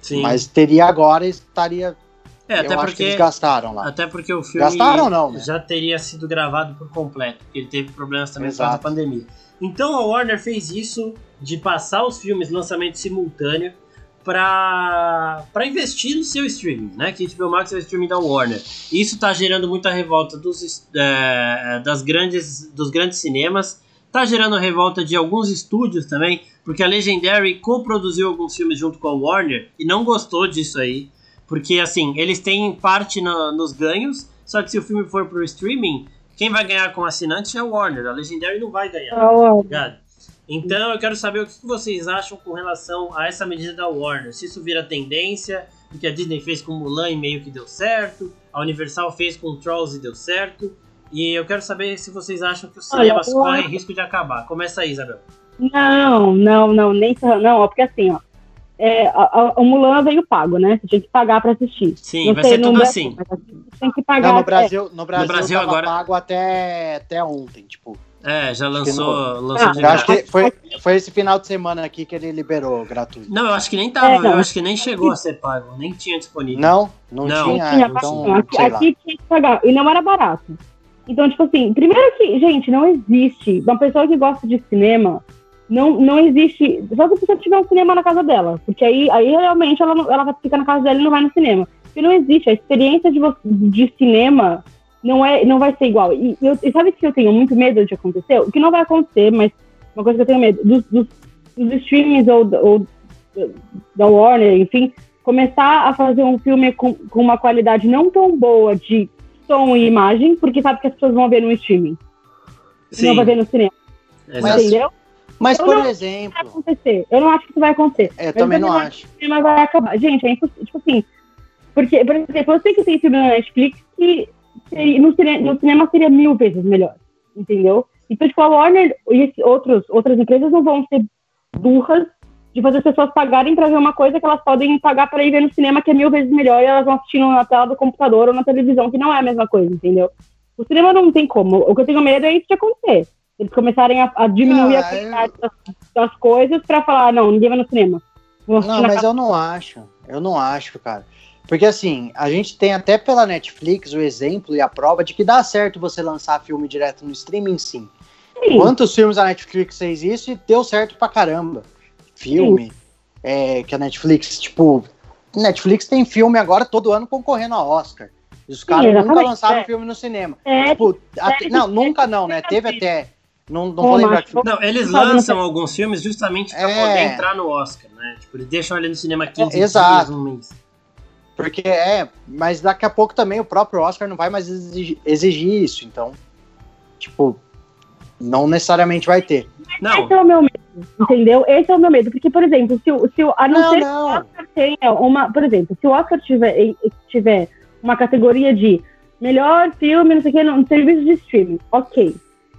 Sim. Mas teria agora e estaria. É, até eu acho que porque eles gastaram lá. Até porque o filme Gastaram não, né? já teria sido gravado por completo, porque ele teve problemas também por causa da Exato. pandemia. Então a Warner fez isso de passar os filmes lançamento simultâneo para para investir no seu streaming, né? Que HBO Max é o streaming da Warner. Isso tá gerando muita revolta dos, é, das grandes, dos grandes cinemas. Tá gerando revolta de alguns estúdios também, porque a Legendary coproduziu alguns filmes junto com a Warner e não gostou disso aí. Porque, assim, eles têm parte no- nos ganhos, só que se o filme for pro streaming, quem vai ganhar com assinante é a Warner. A Legendary não vai ganhar, tá? Então eu quero saber o que vocês acham com relação a essa medida da Warner. Se isso vira tendência, o que a Disney fez com Mulan e meio que deu certo, a Universal fez com Trolls e deu certo. E eu quero saber se vocês acham que os Olha, cinemas eu correm acho- risco de acabar. Começa aí, Isabel. Não, não, não, nem não, ó, porque assim, ó. É, a- a- o Mulan veio pago, né? Você tinha que pagar pra assistir. Sim, Não vai sei, ser no tudo Brasil, assim. tem que pagar. Não, no Brasil, no Brasil, Brasil tava agora- pago até, até ontem, tipo. É, já lançou, não- lançou Ah, de acho que foi, foi esse final de semana aqui que ele liberou gratuito. Não, eu acho que nem tava, É, eu acho que nem chegou a ser pago, nem tinha disponível. Não, não, Não. tinha, tinha então, aqui, sei lá. aqui tinha que pagar. E não era barato. Então, tipo assim, primeiro que, gente, não existe. Uma pessoa que gosta de cinema, não, não existe. Só se a pessoa tiver um cinema na casa dela. Porque aí, aí realmente ela, ela fica na casa dela e não vai no cinema. Porque não existe. A experiência de, de cinema não, é, não vai ser igual. E, eu, e sabe que eu tenho muito medo de acontecer? O que não vai acontecer, mas uma coisa que eu tenho medo, dos, dos, dos streamings ou, ou da Warner, enfim, começar a fazer um filme com, com uma qualidade não tão boa de som e imagem, porque sabe que as pessoas vão ver no streaming. Sim. Não vai ver no cinema. Exato. Entendeu? Mas, eu por exemplo. Vai acontecer. Eu não acho que isso vai acontecer. É, eu também não acho. O cinema vai acabar. Gente, é impossível. Tipo assim. Porque, por exemplo, eu sei que tem filme na Netflix que seria, no, cinema, no cinema seria mil vezes melhor. Entendeu? Então, tipo, a Warner e outros, outras empresas não vão ser burras de fazer as pessoas pagarem para ver uma coisa que elas podem pagar para ir ver no cinema, que é mil vezes melhor, e elas vão assistindo na tela do computador ou na televisão, que não é a mesma coisa, entendeu? O cinema não tem como. O que eu tenho medo é isso de acontecer. Eles começarem a, a diminuir ah, a qualidade eu... das, das, coisas para falar, não, ninguém vai no cinema. Não, mas casa. eu não acho. Eu não acho, cara. Porque assim, a gente tem até pela Netflix o exemplo e a prova de que dá certo você lançar filme direto no streaming, sim. sim. Quantos filmes a Netflix fez isso e deu certo pra caramba? Filme, é, que a Netflix, tipo, Netflix tem filme agora todo ano concorrendo a Oscar. E os caras nunca lançaram é. filme no cinema. É, tipo, até, não, nunca não, né? Teve até. Não, não vou lembrar que Não, eles lançam alguns filmes justamente pra é. poder entrar no Oscar, né? Tipo, eles deixam ali no cinema 15 é, exato. dias, um mês. Porque é, mas daqui a pouco também o próprio Oscar não vai mais exigir, exigir isso, então, tipo, não necessariamente vai ter. Não. Esse é o meu medo, entendeu? Esse é o meu medo, porque, por exemplo, se, se a não, não ser não. que o Oscar tenha uma, por exemplo, se o Oscar tiver, tiver uma categoria de melhor filme, não sei o que, no serviço de streaming, ok.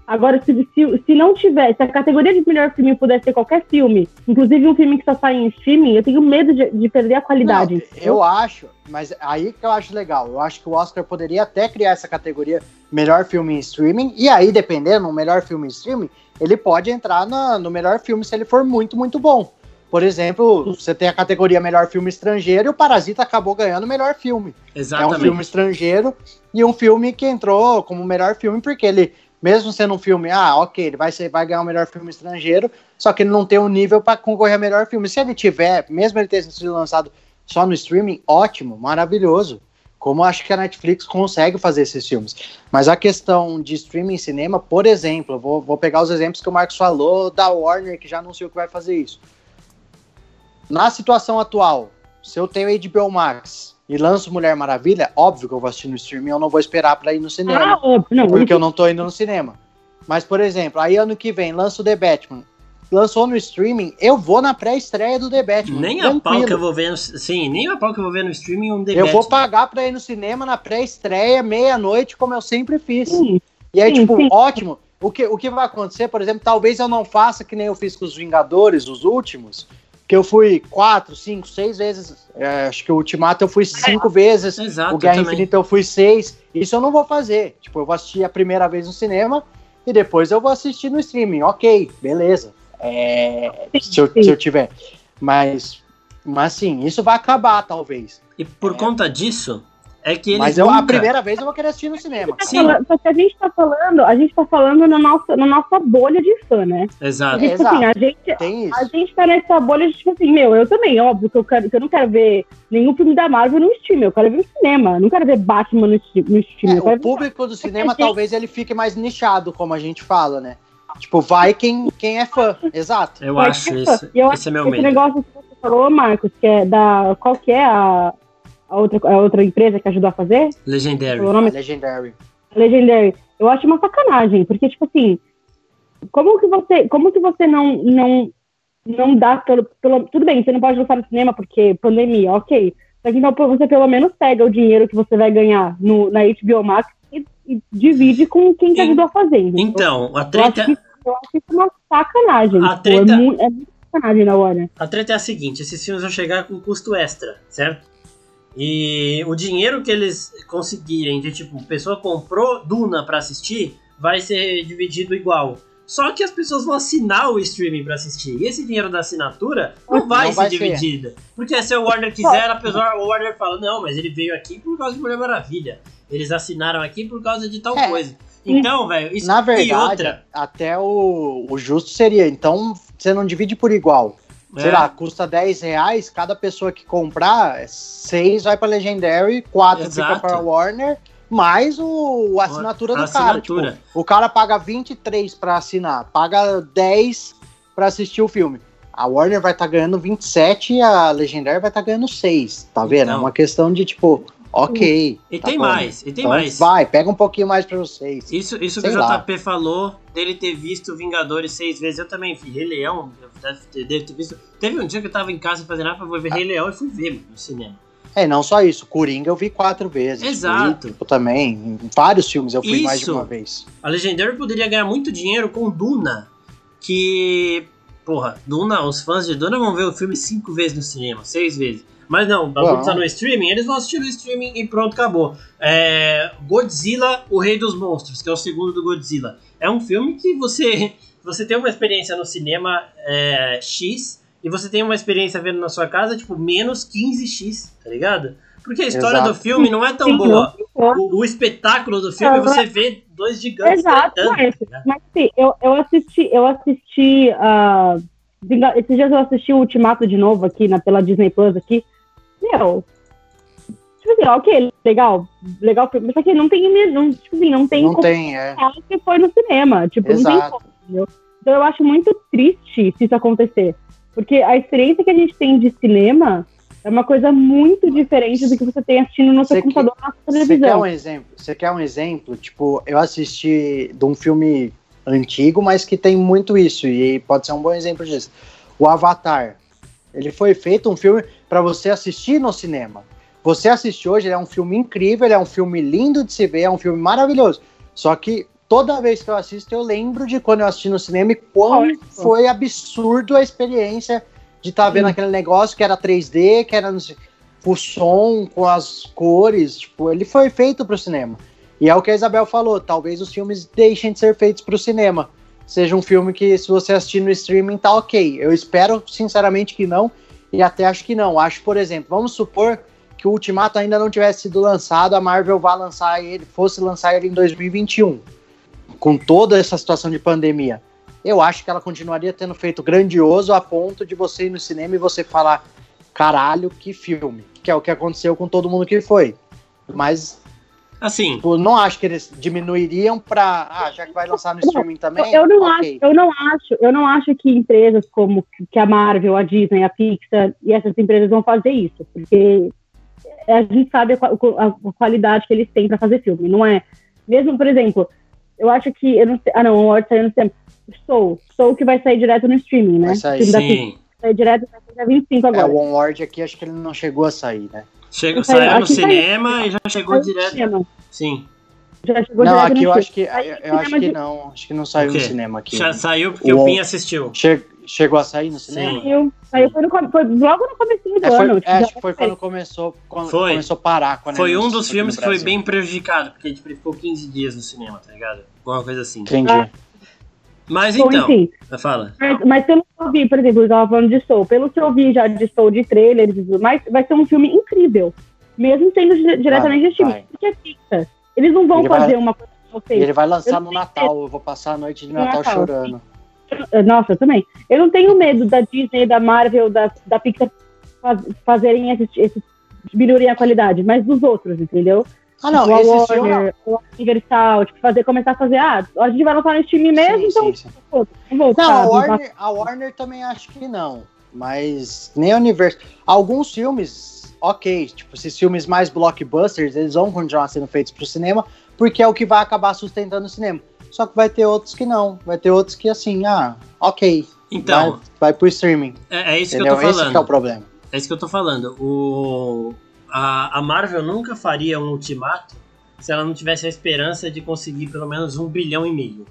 Agora, se, se, se não tiver, se a categoria de melhor filme pudesse ser qualquer filme, inclusive um filme que só sai em streaming, eu tenho medo de, de perder a qualidade. Não, eu acho, mas aí que eu acho legal. Eu acho que o Oscar poderia até criar essa categoria melhor filme em streaming, e aí, dependendo, o melhor filme em streaming, ele pode entrar na, no melhor filme se ele for muito, muito bom. Por exemplo, você tem a categoria melhor filme estrangeiro e o Parasita acabou ganhando o melhor filme. Exatamente. É um filme estrangeiro e um filme que entrou como melhor filme porque ele mesmo sendo um filme, ah, ok, ele vai, ser, vai ganhar o melhor filme estrangeiro, só que ele não tem um nível para concorrer a melhor filme. Se ele tiver, mesmo ele ter sido lançado só no streaming, ótimo, maravilhoso. Como acho que a Netflix consegue fazer esses filmes. Mas a questão de streaming cinema, por exemplo, vou, vou pegar os exemplos que o Marcos falou da Warner, que já anunciou que vai fazer isso. Na situação atual, se eu tenho HBO Max e lanço Mulher Maravilha, óbvio que eu vou assistir no streaming, eu não vou esperar para ir no cinema. Ah, não, porque eu não tô indo no cinema. Mas, por exemplo, aí ano que vem lança o The Batman. Lançou no streaming, eu vou na pré-estreia do The Batman. Nem tranquilo. a pau que eu vou ver no. Sim, nem a pau que eu vou ver no streaming um The eu Batman. Eu vou pagar pra ir no cinema na pré-estreia, meia-noite, como eu sempre fiz. Sim, e aí, sim, tipo, sim. ótimo. O que, o que vai acontecer, por exemplo, talvez eu não faça que nem eu fiz com os Vingadores, os últimos, que eu fui quatro, cinco, seis vezes. É, acho que o Ultimato eu fui cinco é, vezes. Exato, o Guerra Infinita eu fui seis. Isso eu não vou fazer. Tipo, eu vou assistir a primeira vez no cinema e depois eu vou assistir no streaming. Ok, beleza. É, se, eu, se eu tiver. Mas, mas assim, isso vai acabar, talvez. E por é. conta disso, é que Mas eu, nunca... a primeira vez eu vou querer assistir no cinema. Sim. Só que a gente tá falando, a gente tá falando na nossa, na nossa bolha de fã, né? Exato. Porque, tipo, assim, a gente, a gente tá nessa bolha de, tipo assim, meu, eu também, óbvio que eu, quero, que eu não quero ver nenhum filme da Marvel no stream, eu quero ver no cinema. Eu não quero ver Batman no, no stream. É, o público do cinema talvez ele fique mais nichado, como a gente fala, né? Tipo, vai quem, quem é fã. Exato. Eu vai acho é isso. Esse é meu esse medo. Esse negócio que você falou, Marcos, que é da. Qual que é a a outra, a outra empresa que ajudou a fazer? Legendary. O nome? Legendary. Legendary. Eu acho uma sacanagem, porque, tipo assim, como que você, como que você não, não, não dá pelo, pelo. Tudo bem, você não pode lançar no cinema porque pandemia, ok. Só que então você pelo menos pega o dinheiro que você vai ganhar no, na HBO Max e, e divide com quem te ajudou a fazer. Então, a treta. Eu acho, que, eu acho isso uma sacanagem. A tipo, treta... é, muito, é muito sacanagem na hora. A treta é a seguinte: esses filmes vão chegar com custo extra, certo? E o dinheiro que eles conseguirem de tipo, pessoa comprou Duna para assistir, vai ser dividido igual. Só que as pessoas vão assinar o streaming para assistir. E esse dinheiro da assinatura não vai não ser vai dividido. Ser. Porque se o Warner quiser, a pessoa, o Warner fala: não, mas ele veio aqui por causa de Mulher Maravilha. Eles assinaram aqui por causa de tal é. coisa. Então, velho, isso Na verdade, outra... até o, o justo seria. Então, você não divide por igual. Sei é. lá, custa 10 reais, cada pessoa que comprar, 6 vai pra Legendary, 4 fica pra Warner, mais o, a assinatura A do cara. assinatura. Tipo, o cara paga 23 pra assinar, paga 10 pra assistir o filme. A Warner vai estar ganhando 27 e a Legendary vai estar ganhando 6. Tá vendo? Então. é uma questão de tipo, ok. E tá tem bom. mais, e tem Então mais. Vai, pega um pouquinho mais pra vocês. Isso, isso que o lá. JP falou, dele ter visto Vingadores seis vezes, eu também vi Rei Leão, eu deve ter, visto. Teve um dia que eu tava em casa fazendo nada pra ver Rei Leão e fui ver mano, no cinema. É, não só isso. Coringa eu vi quatro vezes. Exato. Vi, tipo, também. Em vários filmes eu fui mais de Isso. uma vez. A Legendary poderia ganhar muito dinheiro com Duna, que. Porra, Duna, os fãs de Duna vão ver o filme cinco vezes no cinema, seis vezes. Mas não, o bagulho tá no streaming, eles vão assistir no streaming e pronto, acabou. É, Godzilla, o Rei dos Monstros, que é o segundo do Godzilla. É um filme que você, você tem uma experiência no cinema é, X e você tem uma experiência vendo na sua casa, tipo, menos 15x, tá ligado? Porque a história Exato. do filme não é tão Sim, boa. não. O, o espetáculo do filme é você vê dois gigantes Exato, tretando, mas, tá mas assim, eu, eu assisti, eu assisti Vinga- esses dias eu assisti o Ultimato de novo aqui na, pela Disney Plus aqui. Meu, tipo assim, ok, legal, legal, só que não tem, não, tipo assim, não tem Não como tem, é. que foi no cinema, tipo, não tem Exato. como, entendeu? Então eu acho muito triste se isso acontecer, porque a experiência que a gente tem de cinema é uma coisa muito diferente do que você tem assistindo no seu que- computador na sua Você quer televisão. um exemplo? Você quer um exemplo? Tipo, eu assisti de um filme antigo, mas que tem muito isso e pode ser um bom exemplo disso. O Avatar. Ele foi feito um filme para você assistir no cinema. Você assiste hoje, ele é um filme incrível, ele é um filme lindo de se ver, é um filme maravilhoso. Só que toda vez que eu assisto, eu lembro de quando eu assisti no cinema e quão foi absurdo a experiência de estar vendo Sim. aquele negócio que era 3D, que era o som, com as cores, tipo, ele foi feito para o cinema. E é o que a Isabel falou, talvez os filmes deixem de ser feitos para o cinema. Seja um filme que, se você assistir no streaming, tá ok. Eu espero, sinceramente, que não, e até acho que não. Acho, por exemplo, vamos supor que o Ultimato ainda não tivesse sido lançado, a Marvel vá lançar ele, fosse lançar ele em 2021, com toda essa situação de pandemia. Eu acho que ela continuaria tendo feito grandioso a ponto de você ir no cinema e você falar, caralho, que filme. Que é o que aconteceu com todo mundo que foi. Mas Assim, tipo, não acho que eles diminuiriam pra. Ah, já que vai lançar no streaming também. Eu não, ok. acho, eu não acho, eu não acho que empresas como que a Marvel, a Disney, a Pixar e essas empresas vão fazer isso, porque a gente sabe a, a- a qualidade que eles têm para fazer filme, não é? Mesmo, por exemplo, eu acho que eu não sei, ah não, o Word saiu no cinema. Soul, Soul que vai sair direto no streaming, né? Vai sair. O sim. vai sair direto sair dia 25 É, agora. o Onward aqui acho que ele não chegou a sair, né? Chega, Saiu- saiu no saiu. cinema e já chegou Saiu no direto. cinema. Sim. Já chegou Não, direto aqui eu acho que eu, eu acho que de- não. Acho que não saiu no cinema aqui. Já saiu porque O- o Pin assistiu. Che- chegou a sair no cinema? Sim. Saiu, saiu foi, no, foi logo no comecinho do É, foi, ano. é, acho que foi quando começou, quando Foi. começou a parar. Quando Foi um dos filmes que foi bem prejudicado, porque tipo, ele ficou 15 dias no cinema, tá ligado? Alguma coisa assim. Entendi. Ah, Mas Bom, então, enfim, fala. mas, mas pelo que eu vi, por exemplo, eu tava falando de Soul, pelo que eu vi já de Soul, de trailers e tudo mais, vai ser um filme incrível. Mesmo sendo di- diretamente Vai, de filme. Porque é Pixar. Eles não vão Ele fazer vai- uma coisa vocês. ele vai lançar Eu no Natal. Eu vou passar a noite de Natal, Natal, chorando. Nossa, eu também. Eu não tenho medo da Disney, da Marvel, da, da Pixar faz- fazerem esse, esse diminuírem a qualidade, mas dos outros, entendeu? Ah, não, Tipo, a esse filme. Warner, o Universal, tipo, fazer, começar a fazer, ah, a gente vai lançar no streaming mesmo, Sim, então, sim, sim. pô, não vou Não, a não Warner, a Warner também acho que não. Mas nem a Universal. Alguns filmes, ok. Tipo, esses filmes mais blockbusters, eles vão continuar sendo feitos pro cinema, porque é o que vai acabar sustentando o cinema. Só que vai ter outros que não. Vai ter outros que, assim, ah, ok. Então, vai, vai pro streaming. é, é isso entendeu? que eu tô Esse que é o falando. problema. É isso que eu tô falando. O, a, a Marvel nunca faria um ultimato se ela não tivesse a esperança de conseguir pelo menos um bilhão e meio.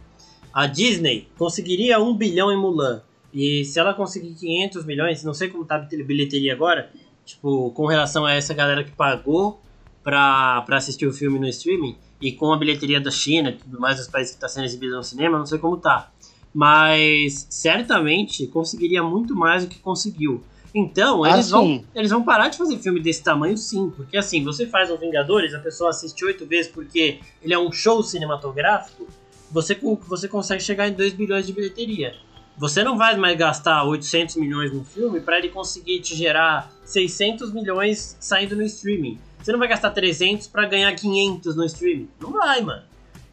A Disney conseguiria um bilhão em Mulan. E se ela conseguir 500 milhões, não sei como tá a bilheteria agora, tipo, com relação a essa galera que pagou pra assistir o filme no streaming, e com a bilheteria da China e tudo mais, dos países que tá sendo exibido no cinema, não sei como tá. Mas certamente conseguiria muito mais do que conseguiu. Então, eles, vão, Assim. eles vão parar de fazer filme desse tamanho, sim. Porque assim, você faz o Vingadores, a pessoa assiste oito vezes porque ele é um show cinematográfico, você, você consegue chegar em 2 bilhões de bilheteria. Você não vai mais gastar 800 milhões no filme para ele conseguir te gerar 600 milhões saindo no streaming. Você não vai gastar 300 para ganhar 500 no streaming. Não vai, mano.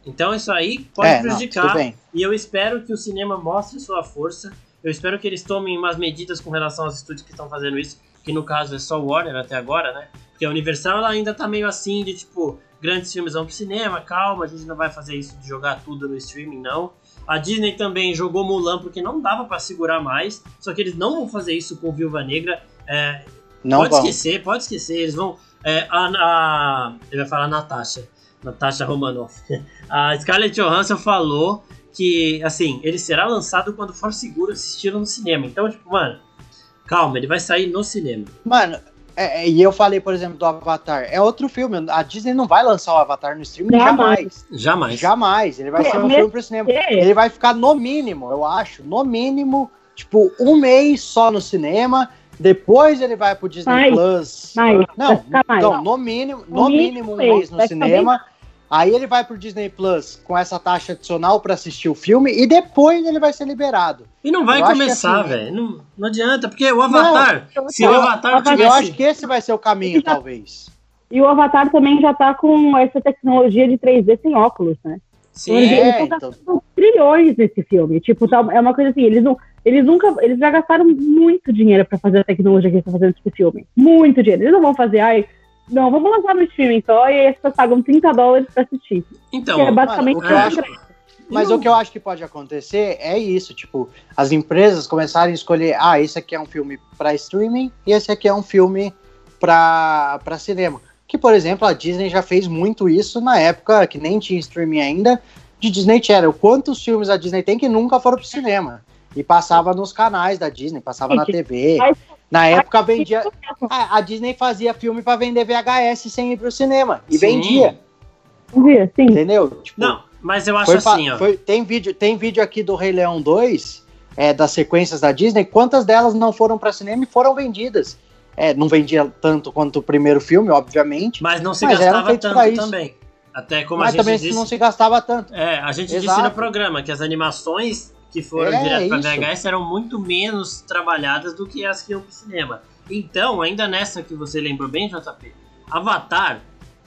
Então isso aí pode É, não, prejudicar. bem. e eu espero que o cinema mostre sua força. Eu espero que eles tomem umas medidas com relação aos estúdios que estão fazendo isso. Que no caso é só o Warner até agora, né? Porque a Universal ela ainda tá meio assim de tipo, grandes filmes vão pro cinema, calma, a gente não vai fazer isso de jogar tudo no streaming, não. A Disney também jogou Mulan porque não dava pra segurar mais. Só que eles não vão fazer isso com Viúva Negra. É, Não pode vamos. esquecer, pode esquecer. Eles vão. É, a, a, ele vai falar Natasha. Natasha Romanoff. A Scarlett Johansson falou que, assim, ele será lançado quando for seguro assisti-lo no cinema. Então, tipo, mano, calma, ele vai sair no cinema. Mano, é- é, e eu falei, por exemplo, do Avatar. É outro filme. A Disney não vai lançar o Avatar no streaming Jamais. jamais. Jamais. Jamais. Ele vai É, ser um mesmo filme pro cinema. É. Ele vai ficar no mínimo, eu acho, no mínimo, tipo, um mês só no cinema. Depois ele vai pro Disney Mais, Plus. mais, Não, mais. então, no mínimo, No no mínimo mínimo um mês, no cinema. Aí ele vai pro Disney Plus com essa taxa adicional pra assistir o filme e depois ele vai ser liberado. E não vai Eu começar, assim- velho. Não, não adianta, porque o Avatar, Não, se o eu- Avatar Avatar- Eu tivesse. acho que esse vai ser o caminho, talvez. E o Avatar também já tá com essa tecnologia de 3D sem óculos, né? Sim, Eles É, estão então. gastando trilhões nesse filme. Tipo, tá- é uma coisa assim, eles não. Eles nunca. Eles já gastaram muito dinheiro pra fazer a tecnologia que eles estão fazendo esse filme. Muito dinheiro. Eles não vão fazer, ai, não, vamos lançar no streaming só e aí as pessoas pagam 30 dólares pra assistir. então. que é basicamente mano, o que eu acho- Mas o que eu acho que pode acontecer é isso, tipo, as empresas começarem a escolher, ah, esse aqui é um filme para streaming e esse aqui é um filme para para cinema. Que, por exemplo, a Disney já fez muito isso na época que nem tinha streaming ainda, de Disney Channel. Quantos filmes a Disney tem que nunca foram pro cinema? E passava nos canais da Disney, passava na TV. Mas- Na época vendia. A, a Disney fazia filme para vender VHS sem ir pro cinema. E Sim. vendia, ver, sim. entendeu? Tipo, Não, mas eu acho assim, ó. foi- tem, vídeo, tem vídeo aqui do Rei Leão 2, é, das sequências da Disney, quantas delas não foram para cinema e foram vendidas. É, não vendia tanto quanto o primeiro filme, obviamente, Mas não se Mas gastava tanto também. Até como a mas gente também disse. não se gastava tanto. É, a gente disse Exato. no programa que as animações que foram É, direto pra isso. VHS eram muito menos trabalhadas do que as que iam pro cinema. Então, ainda nessa que você lembrou bem, JP, Avatar,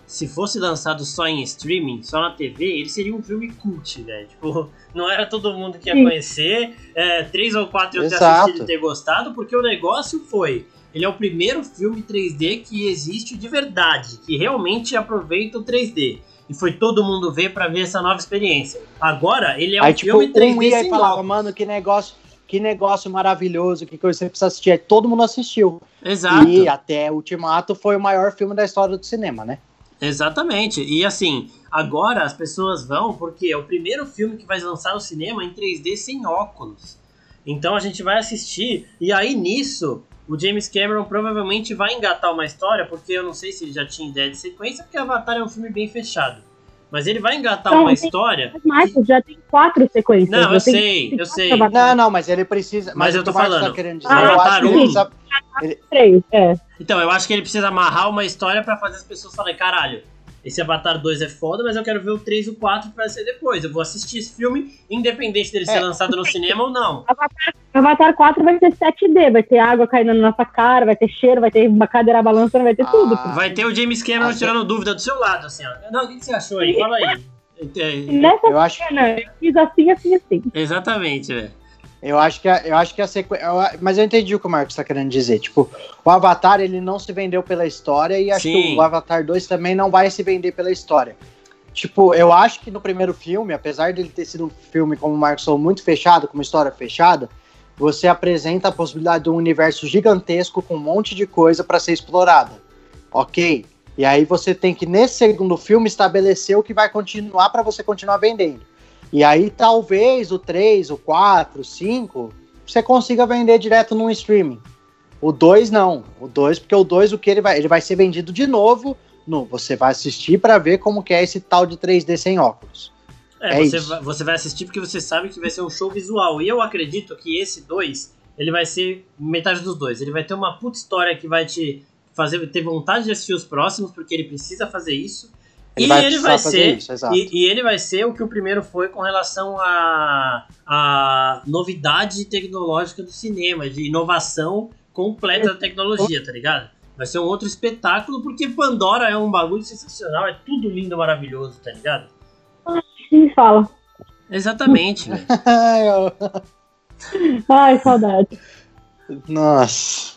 se fosse lançado só em streaming, só na TV, ele seria um filme cult, né? Tipo, não era todo mundo que ia Sim. conhecer, é, três ou quatro iam ter assistido e ter gostado, porque o negócio foi. Ele é o primeiro filme 3D que existe de verdade, que realmente aproveita o 3D. E foi todo mundo ver pra ver essa nova experiência. Agora, ele é um Aí, tipo, filme 3D um ia e falava, óculos. mano, que negócio, que negócio maravilhoso, que coisa você precisa assistir. Aí todo mundo assistiu. Exato. E até Ultimato foi o maior filme da história do cinema, né? Exatamente. E assim, agora as pessoas vão porque é o primeiro filme que vai lançar no cinema em 3D sem óculos. Então a gente vai assistir e aí nisso o James Cameron provavelmente vai engatar uma história, porque eu não sei se ele já tinha ideia de sequência, porque Avatar é um filme bem fechado. Mas ele vai engatar Não, uma tem- história. Mas já tem quatro sequências. Não, eu sei, eu sei. Não, não, mas ele precisa. Mas o eu tô Marcos falando, Tá querendo dizer, Ah, Avatar acho que um. ele precisa, Três, é. Então, eu acho que ele precisa amarrar uma história pra fazer as pessoas falarem, caralho, esse Avatar 2 é foda, mas eu quero ver o 3 e o 4 que vai ser depois. Eu vou assistir esse filme, independente dele ser É. lançado no cinema ou não. Avatar 4 vai ser 7D, vai ter água caindo na nossa cara, vai ter cheiro, vai ter uma cadeira balançando, vai ter Ah. tudo. Vai ter o James Cameron Ah, tirando dúvida do seu lado, assim, ó. Não, o que você achou aí? Fala aí. Nessa eu acho, cena, eu fiz assim, assim, assim. Exatamente, velho. Eu acho que a, eu acho que a sequência, mas eu entendi o que o Marcos tá querendo dizer. Tipo, o Avatar ele não se vendeu pela história e acho Sim. que o Avatar 2 também não vai se vender pela história. Tipo, eu acho que no primeiro filme, apesar dele ter sido um filme, como o Marcos falou, muito fechado, com uma história fechada, você apresenta a possibilidade de um universo gigantesco com um monte de coisa para ser explorada. Ok? E aí você tem que, nesse segundo filme, estabelecer o que vai continuar para você continuar vendendo. E aí talvez o 3, o 4, o 5, você consiga vender direto num streaming. O 2 não. O 2, porque o 2 o que ele vai, ele vai ser vendido de novo, no, você vai assistir para ver como que é esse tal de 3D sem óculos. É, É você, vai, você vai assistir porque você sabe que vai ser um show visual. E eu acredito que esse 2, ele vai ser metade dos dois. Ele vai ter uma puta história que vai te fazer ter vontade de assistir os próximos, porque ele precisa fazer isso. Ele e vai ele vai ser isso, e, e, ele vai ser o que o primeiro foi com relação à a, a novidade tecnológica do cinema, de inovação completa da tecnologia, tá ligado? Vai ser um outro espetáculo, porque Pandora é um bagulho sensacional, é tudo lindo, maravilhoso, tá ligado? Me fala. Exatamente. Ai, saudade. Nossa.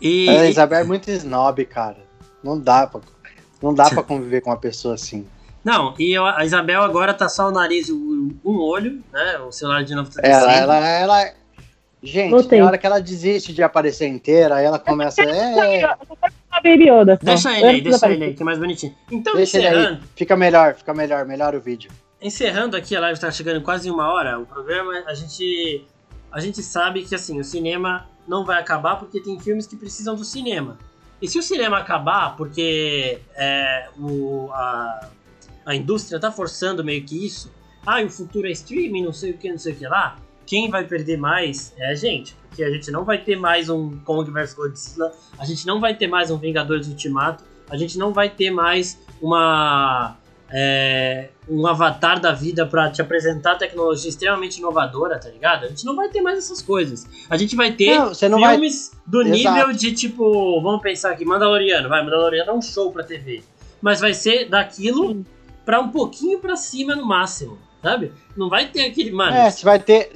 E... A Isabel é muito snob, cara. Não dá pra, não dá pra conviver com uma pessoa assim. Não, e a Isabel agora tá só o nariz e um olho, né? O celular de novo tá ela, ela, ela, Gente, Voltei. na hora que ela desiste de aparecer inteira, aí ela começa. É... Baby Yoda. Deixa ele aí, deixa ele aí, que é mais bonitinho. Então, deixa encerrando. Fica melhor, fica melhor, melhor o vídeo. Encerrando aqui, a live está chegando quase uma hora. O programa, a gente, a gente sabe que assim, o cinema não vai acabar porque tem filmes que precisam do cinema. E se o cinema acabar porque é, o, a, a indústria está forçando meio que isso, ah, o futuro é streaming, não sei o que, não sei o que lá, quem vai perder mais é a gente. Porque a gente não vai ter mais um Kong vs Godzilla, a gente não vai ter mais um Vingadores Ultimato, a gente não vai ter mais uma. É, um avatar da vida para te apresentar tecnologia extremamente inovadora, tá ligado? A gente não vai ter mais essas coisas. A gente vai ter não, filmes vai... do Exato. nível de tipo, vamos pensar aqui, Mandaloriano, vai, Mandaloriano é um show pra TV. Mas vai ser daquilo para um pouquinho para cima no máximo, sabe? Não vai ter aquele, mano. É, você vai ter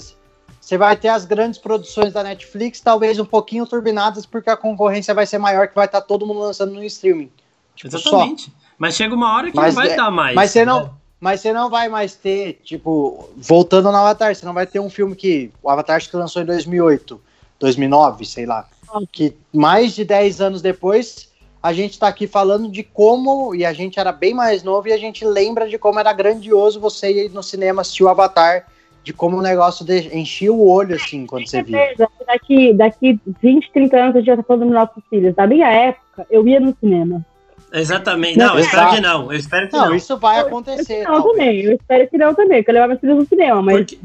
você vai ter as grandes produções da Netflix, talvez um pouquinho turbinadas, porque a concorrência vai ser maior, que vai estar tá todo mundo lançando no streaming. Tipo, Exatamente. Só. Mas chega uma hora que mas, não vai é, dar mais. Mas você, né? não, mas você não vai mais ter, tipo, voltando no Avatar, você não vai ter um filme que. O Avatar acho que lançou em 2008, 2009, sei lá. Que mais de 10 anos depois, a gente tá aqui falando de como. E a gente era bem mais novo e a gente lembra de como era grandioso você ir no cinema assistir o Avatar de como o negócio de, enchia o olho, assim, quando você via. Daqui, daqui 20, 30 anos a gente já tá falando dos nossos filhos. Na minha época, eu ia no cinema. Exatamente. Não, eu espero que não. Eu espero que não. Não, isso vai acontecer. Eu, não, também. Eu espero que não também, que eu levar meus filhos no cinema, mas... Porque...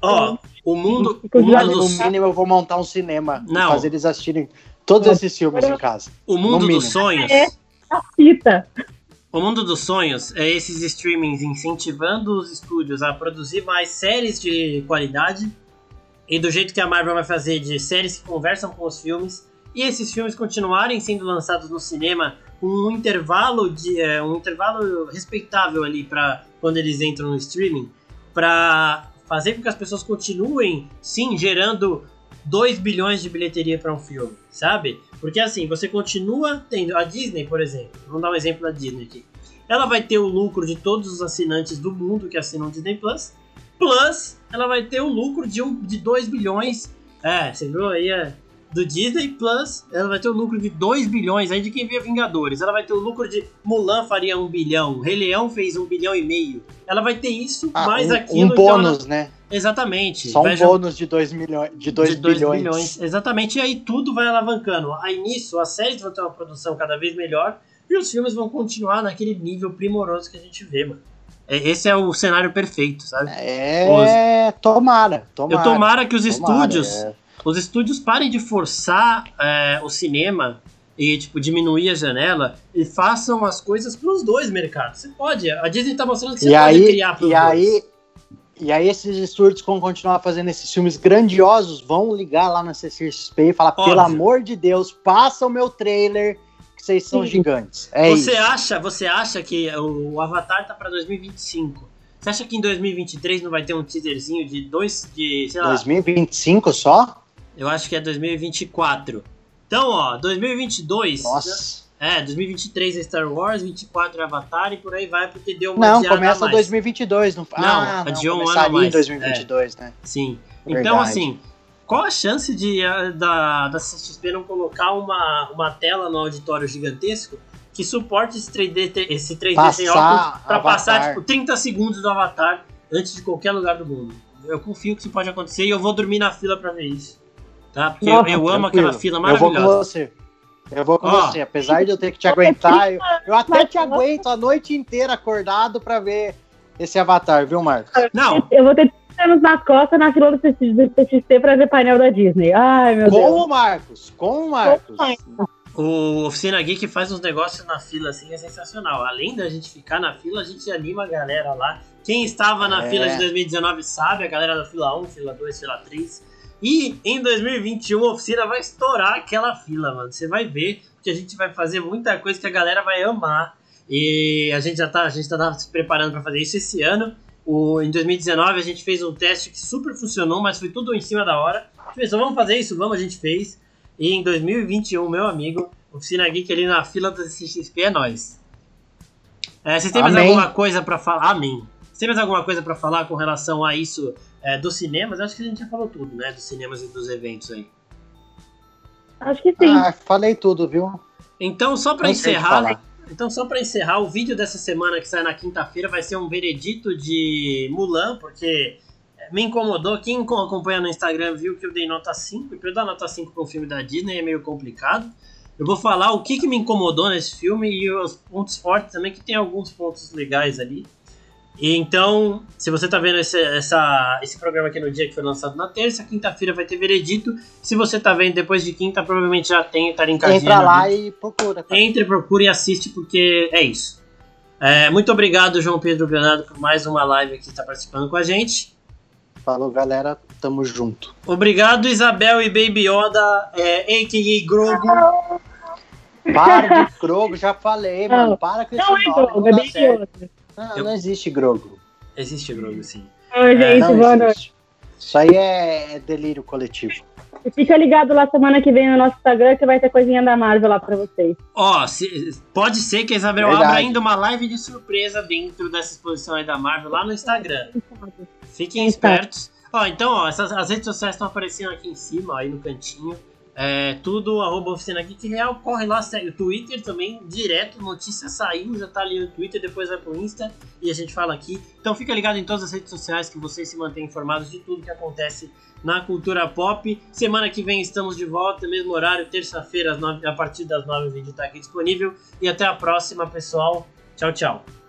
Ó, o mundo... O mundo no mínimo eu vou montar um cinema. Não. Fazer eles assistirem todos esses filmes em casa. O mundo dos sonhos... É a fita. O mundo dos sonhos é esses streamings incentivando os estúdios a produzir mais séries de qualidade e do jeito que a Marvel vai fazer de séries que conversam com os filmes e esses filmes continuarem sendo lançados no cinema um intervalo de é, um intervalo respeitável ali para quando eles entram no streaming para fazer com que as pessoas continuem sim gerando 2 bilhões de bilheteria para um filme, sabe? Porque assim, você continua tendo. A Disney, por exemplo, vamos dar um exemplo da Disney aqui. Ela vai ter o lucro de todos os assinantes do mundo que assinam Disney Plus, plus ela vai ter o lucro de, um, de 2 bilhões. É, você viu aí? É, do Disney Plus, ela vai ter o lucro de 2 bilhões aí de quem vê Vingadores. Ela vai ter o lucro de Mulan faria 1 bilhão, Rei Leão fez 1 bilhão e meio. Ela vai ter isso, ah, mais um, aquilo. Um bônus, ela... né? Exatamente. Só um bônus de 2 milhões, de 2 bilhões. bilhões. Exatamente, e aí tudo vai alavancando. Aí nisso, as séries vão ter uma produção cada vez melhor e os filmes vão continuar naquele nível primoroso que a gente vê, mano. É, esse é o cenário perfeito, sabe? É, os... tomara, tomara. Eu tomara que os tomara, estúdios, é. Os estúdios parem de forçar é, o cinema e tipo diminuir a janela e façam as coisas para os dois mercados. Você pode, a Disney tá mostrando que você e pode aí, criar para os dois. Aí, e aí esses estúdios vão continuar fazendo esses filmes grandiosos, vão ligar lá na CCXP e falar, Óbvio. pelo amor de Deus, passa o meu trailer vocês são Sim. gigantes. É você isso. acha, você acha que o Avatar tá para 2025? Você acha que em 2023 não vai ter um teaserzinho de dois de, sei lá, 2025 só? Eu acho que é 2024. Então, ó, 2022. Nossa. É, 2023 é Star Wars, 24 é Avatar e por aí vai, porque deu uma Não, começa 2022, não Não, ah, adiou um ano mais. em 2022, é. né? Sim. Então, Verdade. Então, assim, qual a chance de da, da CXP não colocar uma, uma tela no auditório gigantesco que suporte esse 3D, esse 3D passar sem óculos para passar tipo 30 segundos do Avatar antes de qualquer lugar do mundo? Eu confio que isso pode acontecer e eu vou dormir na fila para ver isso. Tá? Porque Nossa, eu, eu amo aquela fila maravilhosa. Eu vou com você. Eu vou com oh. você, apesar de eu ter que te aguentar, eu, eu até te aguento a noite inteira acordado para ver esse Avatar, viu, Marcos? Não. Eu vou ter anos nas costas na fila do PXT pra ver painel da Disney. Ai, meu com Deus. Com o Marcos, com o Marcos. O Oficina Geek faz uns negócios na fila assim, é sensacional. Além da gente ficar na fila, a gente anima a galera lá. Quem estava na É. fila de 2019 sabe, a galera da fila 1, fila 2, fila 3. E em 2021 a oficina vai estourar aquela fila, mano. Você vai ver que a gente vai fazer muita coisa que a galera vai amar. E a gente já tá, a gente tá se preparando para fazer isso esse ano. O, em 2019 a gente fez um teste que super funcionou, mas foi tudo em cima da hora. A gente pensou, vamos fazer isso? Vamos, a gente fez. E em 2021, meu amigo, Oficina Geek ali na fila do CXP é nóis. É, vocês têm mais Amém. alguma coisa pra falar? Amém. Têm mais alguma coisa pra falar com relação a isso é, dos cinemas? Acho que a gente já falou tudo, né? Dos cinemas e dos eventos aí. Acho que sim. Ah, falei tudo, viu? Então, só que encerrar, então só para encerrar, o vídeo dessa semana que sai na quinta-feira vai ser um veredito de Mulan, porque me incomodou. Quem acompanha no Instagram viu que eu dei nota 5, e pra eu dar nota 5 para um filme da Disney é meio complicado. Eu vou falar o que, que me incomodou nesse filme e os pontos fortes também, que tem alguns pontos legais ali. E então, se você tá vendo esse, essa, esse programa aqui no dia que foi lançado na terça, quinta-feira vai ter veredito. Se você tá vendo depois de quinta, provavelmente já tem, tá linkadinho. Entra lá e procura. cara. Entre, procure e assiste, porque é isso. É, muito obrigado, João Pedro Granado, por mais uma live aqui, estar participando com a gente. Falou, galera. Tamo junto. Obrigado, Isabel e Baby Yoda, é, a.k.a. Grogo. Para de Grogo, já falei, Não, mano. Para com esse Não é Grogo, não é bem certo. outro. Não, Eu- não existe Grogo. Existe Grogo, sim. Oi, gente, não boa noite. existe. Isso aí é, é delírio coletivo. E Fica ligado lá semana que vem no nosso Instagram que vai ter coisinha da Marvel lá pra vocês. Ó, se- pode ser que a Isabel Verdade. abra ainda uma live de surpresa dentro dessa exposição aí da Marvel lá no Instagram. Fiquem espertos. Ó, então, ó, essas, as redes sociais estão aparecendo aqui em cima, aí no cantinho. É, tudo arroba oficina Geek Real, corre lá, segue o Twitter também, direto, notícia saiu, já tá ali no Twitter, depois vai pro Insta e a gente fala aqui. Então fica ligado em todas as redes sociais que vocês se mantêm informados de tudo que acontece na cultura pop. Semana que vem estamos de volta, mesmo horário, terça-feira, a partir das nove o vídeo tá aqui disponível. E até a próxima, pessoal. Tchau, tchau.